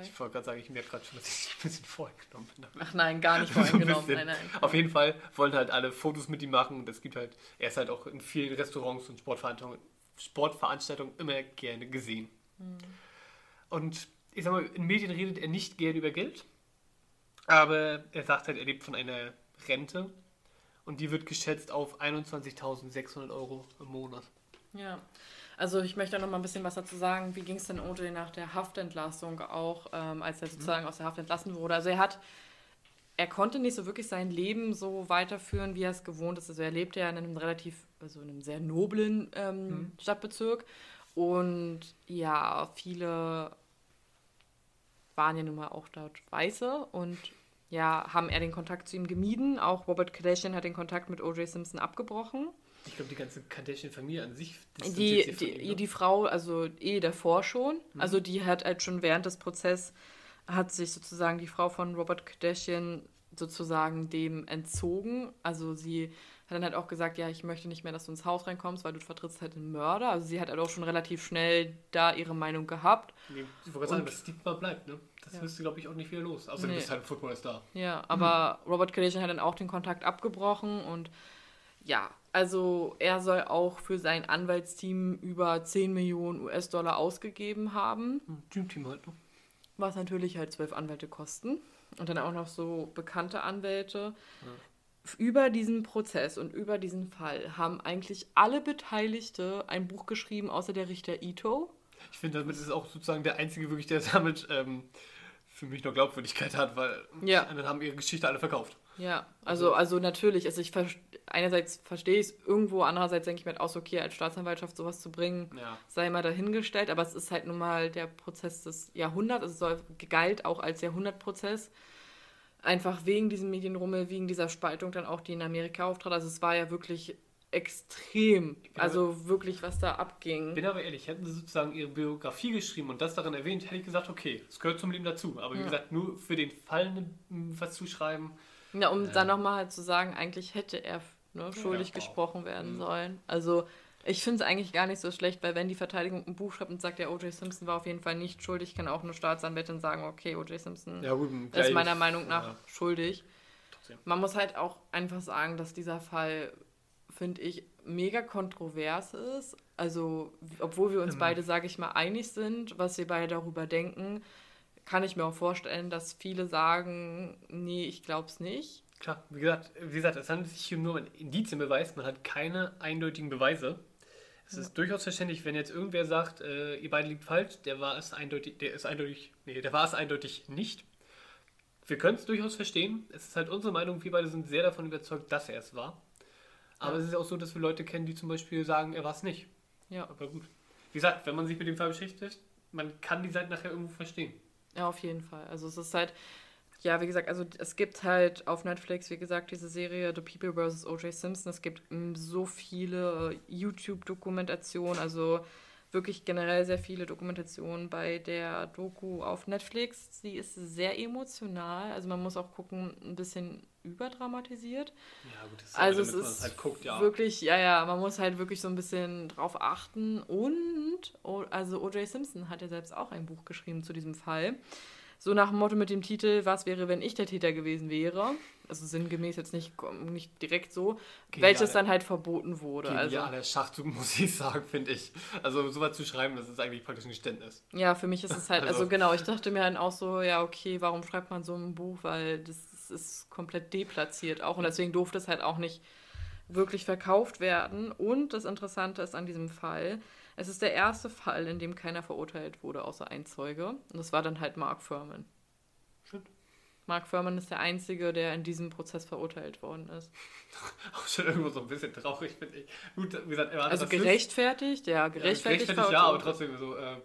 Ich wollte gerade sagen, ich merke gerade schon, dass ich ein bisschen vorgenommen bin. Ach nein, gar nicht (laughs) So voreingenommen. bisschen. nein, nein. Auf jeden Fall wollen halt alle Fotos mit ihm machen und es gibt halt, er ist halt auch in vielen Restaurants und Sportveranstaltungen, Sportveranstaltungen immer gerne gesehen. Und ich sag mal, in Medien redet er nicht gern über Geld, aber er sagt halt, er lebt von einer Rente und die wird geschätzt auf 21.600 Euro im Monat. Ja. Also ich möchte noch mal ein bisschen was dazu sagen. Wie ging es denn OJ nach der Haftentlassung auch, ähm, als er sozusagen aus der Haft entlassen wurde? Also er hat, er konnte nicht so wirklich sein Leben so weiterführen, wie er es gewohnt ist. Also er lebte ja in einem relativ, also in einem sehr noblen ähm, Stadtbezirk. Und ja, viele waren ja nun mal auch dort Weiße und ja, haben er den Kontakt zu ihm gemieden. Auch Robert Kardashian hat den Kontakt mit O.J. Simpson abgebrochen. Ich glaube, die ganze Kardashian-Familie an sich Die, von die, ihm, ne? die Frau, also eh davor schon, also die hat halt schon während des Prozesses, hat sich sozusagen die Frau von Robert Kardashian sozusagen dem entzogen. Also sie hat dann halt auch gesagt, ja, ich möchte nicht mehr, dass du ins Haus reinkommst, weil du vertrittst halt einen Mörder. Also sie hat halt auch schon relativ schnell da ihre Meinung gehabt. Nee, ich wollte gerade sagen, das Stigma bleibt, ne? Das Ja. du, glaube ich, auch nicht wieder los. Außer Nee. du bist halt ein Footballstar. Ja, aber Robert Kardashian hat dann auch den Kontakt abgebrochen und ja, also er soll auch für sein Anwaltsteam über 10 Millionen US-Dollar ausgegeben haben. Hm, Dreamteam halt, ne? was natürlich halt zwölf Anwälte kosten und dann auch noch so bekannte Anwälte. Über diesen Prozess und über diesen Fall haben eigentlich alle Beteiligte ein Buch geschrieben, außer der Richter Ito. Ich finde, damit ist auch sozusagen der einzige wirklich, der (laughs) damit ähm, für mich noch Glaubwürdigkeit hat, weil Ja. anderen haben ihre Geschichte alle verkauft. Ja, also, also natürlich, also ich einerseits verstehe ich es irgendwo, andererseits denke ich mir halt auch so, okay, als Staatsanwaltschaft sowas zu bringen, Ja. sei mal dahingestellt, aber es ist halt nun mal der Prozess des Jahrhunderts, also es soll galt auch als Jahrhundertprozess. Einfach wegen diesem Medienrummel, wegen dieser Spaltung dann auch, die in Amerika auftrat. Also es war ja wirklich extrem, also wirklich, was da abging. Bin aber ehrlich, hätten sie sozusagen ihre Biografie geschrieben und das darin erwähnt, hätte ich gesagt, okay, es gehört zum Leben dazu. Aber wie Ja. gesagt, nur für den Fall ne, was zuschreiben. Ja, um dann nochmal halt zu sagen, eigentlich hätte er ne, schuldig Ja. gesprochen werden Mhm. sollen. Also ich finde es eigentlich gar nicht so schlecht, weil wenn die Verteidigung ein Buch schreibt und sagt, der O.J. Simpson war auf jeden Fall nicht schuldig, kann auch eine Staatsanwältin sagen, okay, O.J. Simpson Ja, gut, ist meiner Meinung nach Ja, schuldig. Man muss halt auch einfach sagen, dass dieser Fall, finde ich, mega kontrovers ist. Also, obwohl wir uns Ähm. beide, sage ich mal, einig sind, was wir beide darüber denken, kann ich mir auch vorstellen, dass viele sagen, nee, ich glaube es nicht. Klar, wie gesagt, wie gesagt, es handelt sich hier nur um Indizienbeweis, man hat keine eindeutigen Beweise. Es ist durchaus verständlich, wenn jetzt irgendwer sagt, äh, ihr beide liegt falsch, der war es eindeutig, der ist eindeutig, nee, der war es eindeutig nicht. Wir können es durchaus verstehen. Es ist halt unsere Meinung, wir beide sind sehr davon überzeugt, dass er es war. Aber Ja. es ist auch so, dass wir Leute kennen, die zum Beispiel sagen, er war es nicht. Ja, Aber gut. Wie gesagt, wenn man sich mit dem Fall beschäftigt, man kann die Seite nachher irgendwo verstehen. ja, auf jeden Fall. Also es ist halt, Ja, wie gesagt, also es gibt halt auf Netflix, wie gesagt, diese Serie The People vs. O.J. Simpson. Es gibt mm, so viele YouTube-Dokumentationen, also wirklich generell sehr viele Dokumentationen bei der Doku auf Netflix. Sie ist sehr emotional, also man muss auch gucken, ein bisschen überdramatisiert. Ja, gut, das ist also es ist halt guckt, ja. wirklich, ja, ja, man muss halt wirklich so ein bisschen drauf achten. Und, also O.J. Simpson hat ja selbst auch ein Buch geschrieben zu diesem Fall. So nach dem Motto mit dem Titel, was wäre, wenn ich der Täter gewesen wäre? Also sinngemäß jetzt nicht, nicht direkt so, Geniale, welches dann halt verboten wurde. Genialer also. Schachzug, (laughs) muss ich sagen, finde ich. Also sowas zu schreiben, das ist eigentlich praktisch ein Geständnis. Ja, für mich ist es halt, (laughs) also, also genau, ich dachte mir halt auch so, ja okay, warum schreibt man so ein Buch, weil das, das ist komplett deplatziert auch und deswegen durfte es halt auch nicht wirklich verkauft werden. Und das Interessante ist an diesem Fall, es ist der erste Fall, in dem keiner verurteilt wurde, außer ein Zeuge. Und das war dann halt Mark Furman. Stimmt. Mark Furman ist der Einzige, der in diesem Prozess verurteilt worden ist. (laughs) Auch schon irgendwo so ein bisschen traurig, finde ich. Gut, wie gesagt, er Also gerechtfertigt, ja, gerechtfertigt. Ja, gerechtfertigt, ja, aber trotzdem so, äh,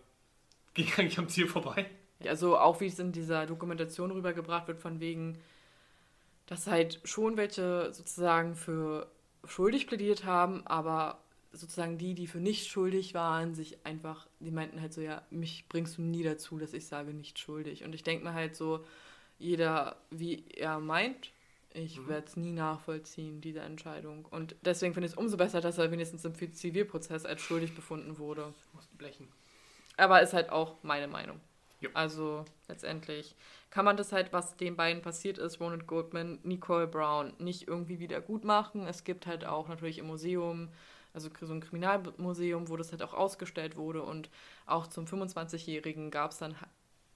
ging eigentlich am Ziel vorbei. Also auch wie es in dieser Dokumentation rübergebracht wird, von wegen, dass halt schon welche sozusagen für schuldig plädiert haben, aber sozusagen die, die für nicht schuldig waren, sich einfach, die meinten halt so, ja, mich bringst du nie dazu, dass ich sage nicht schuldig. Und ich denke mir halt so, jeder, wie er meint, ich mhm. werde es nie nachvollziehen, diese Entscheidung. Und deswegen finde ich es umso besser, dass er wenigstens im Zivilprozess als schuldig befunden wurde. Musst blechen. Aber ist halt auch meine Meinung. Jo. Also letztendlich kann man das halt, was den beiden passiert ist, Ronald Goldman, Nicole Brown, nicht irgendwie wieder gut machen. Es gibt halt auch natürlich im Museum also so ein Kriminalmuseum, wo das halt auch ausgestellt wurde. Und auch zum 25-Jährigen gab es dann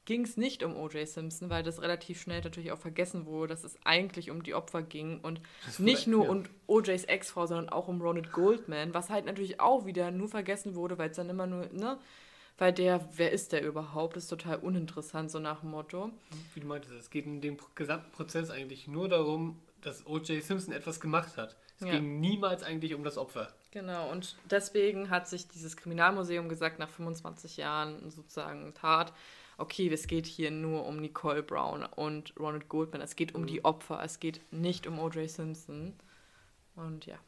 ging es nicht um O.J. Simpson, weil das relativ schnell natürlich auch vergessen wurde, dass es eigentlich um die Opfer ging und nicht nur ja. um O.J.s Ex-Frau, sondern auch um Ronald Goldman, was halt natürlich auch wieder nur vergessen wurde, weil es dann immer nur, ne, weil der, wer ist der überhaupt, ist total uninteressant, so nach dem Motto. Wie du meintest, es geht in dem gesamten Prozess eigentlich nur darum, dass O.J. Simpson etwas gemacht hat. Es ja. ging niemals eigentlich um das Opfer. Genau, und deswegen hat sich dieses Kriminalmuseum gesagt, nach 25 Jahren sozusagen Tat, okay, es geht hier nur um Nicole Brown und Ronald Goldman. Es geht um mhm. die Opfer, es geht nicht um O.J. Simpson. Und ja.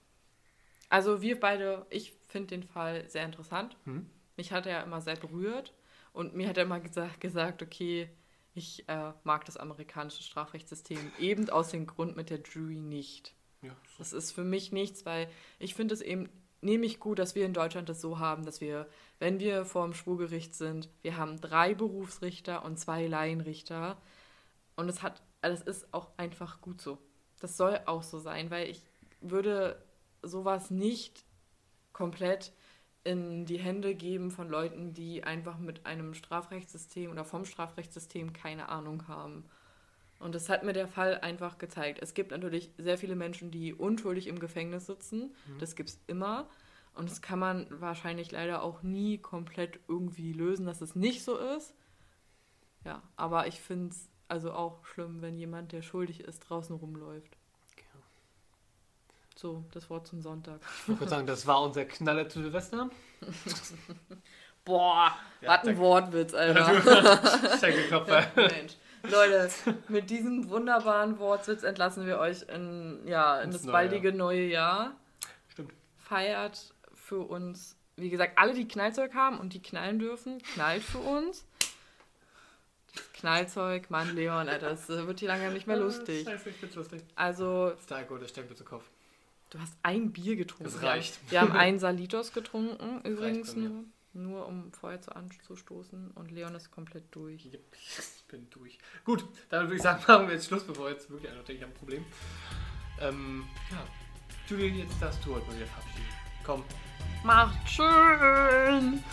Also wir beide, ich finde den Fall sehr interessant. Mhm. Mich hat er immer sehr berührt und mir hat er immer gesagt, gesagt okay, ich äh, mag das amerikanische Strafrechtssystem eben aus dem Grund mit der Jury nicht. Ja, so. Das ist für mich nichts, weil ich finde es eben nämlich gut, dass wir in Deutschland das so haben, dass wir, wenn wir vor dem Schwurgericht sind, wir haben drei Berufsrichter und zwei Laienrichter. Und es hat, das ist auch einfach gut so. Das soll auch so sein, weil ich würde sowas nicht komplett in die Hände geben von Leuten, die einfach mit einem Strafrechtssystem oder vom Strafrechtssystem keine Ahnung haben. Und das hat mir der Fall einfach gezeigt. Es gibt natürlich sehr viele Menschen, die unschuldig im Gefängnis sitzen. Mhm. Das gibt es immer. Und das kann man wahrscheinlich leider auch nie komplett irgendwie lösen, dass es nicht so ist. Ja, aber ich finde es also auch schlimm, wenn jemand, der schuldig ist, draußen rumläuft. So, das Wort zum Sonntag. Ich würde sagen, das war unser Knaller zu Silvester. (laughs) Boah, ja, was ein Wortwitz, (laughs) Alter. Schenkelklopfer. Mensch. Leute, mit diesem wunderbaren Wortsitz entlassen wir euch in, ja, in das, das baldige neue Jahr. Stimmt. Feiert für uns, wie gesagt, alle, die Knallzeug haben und die knallen dürfen, knallt für uns. Das Knallzeug, Mann, Leon, Alter, das wird hier lange nicht mehr lustig. Scheiße, ich find's lustig. Also. Das ist der Alkohol, der steckt mir zu Kopf. Du hast ein Bier getrunken. Das reicht. Wir haben einen Salitos getrunken, (laughs) übrigens nur. Nur um Feuer zu anzustoßen und Leon ist komplett durch. Yep, (laughs) ich bin durch. Gut, dann würde ich sagen, (laughs) machen wir jetzt Schluss, bevor jetzt wirklich einer denkt, ich habe ein Problem. Ähm, ja. Julian, jetzt darfst du heute mal wieder verabschieden. Komm. Macht schön!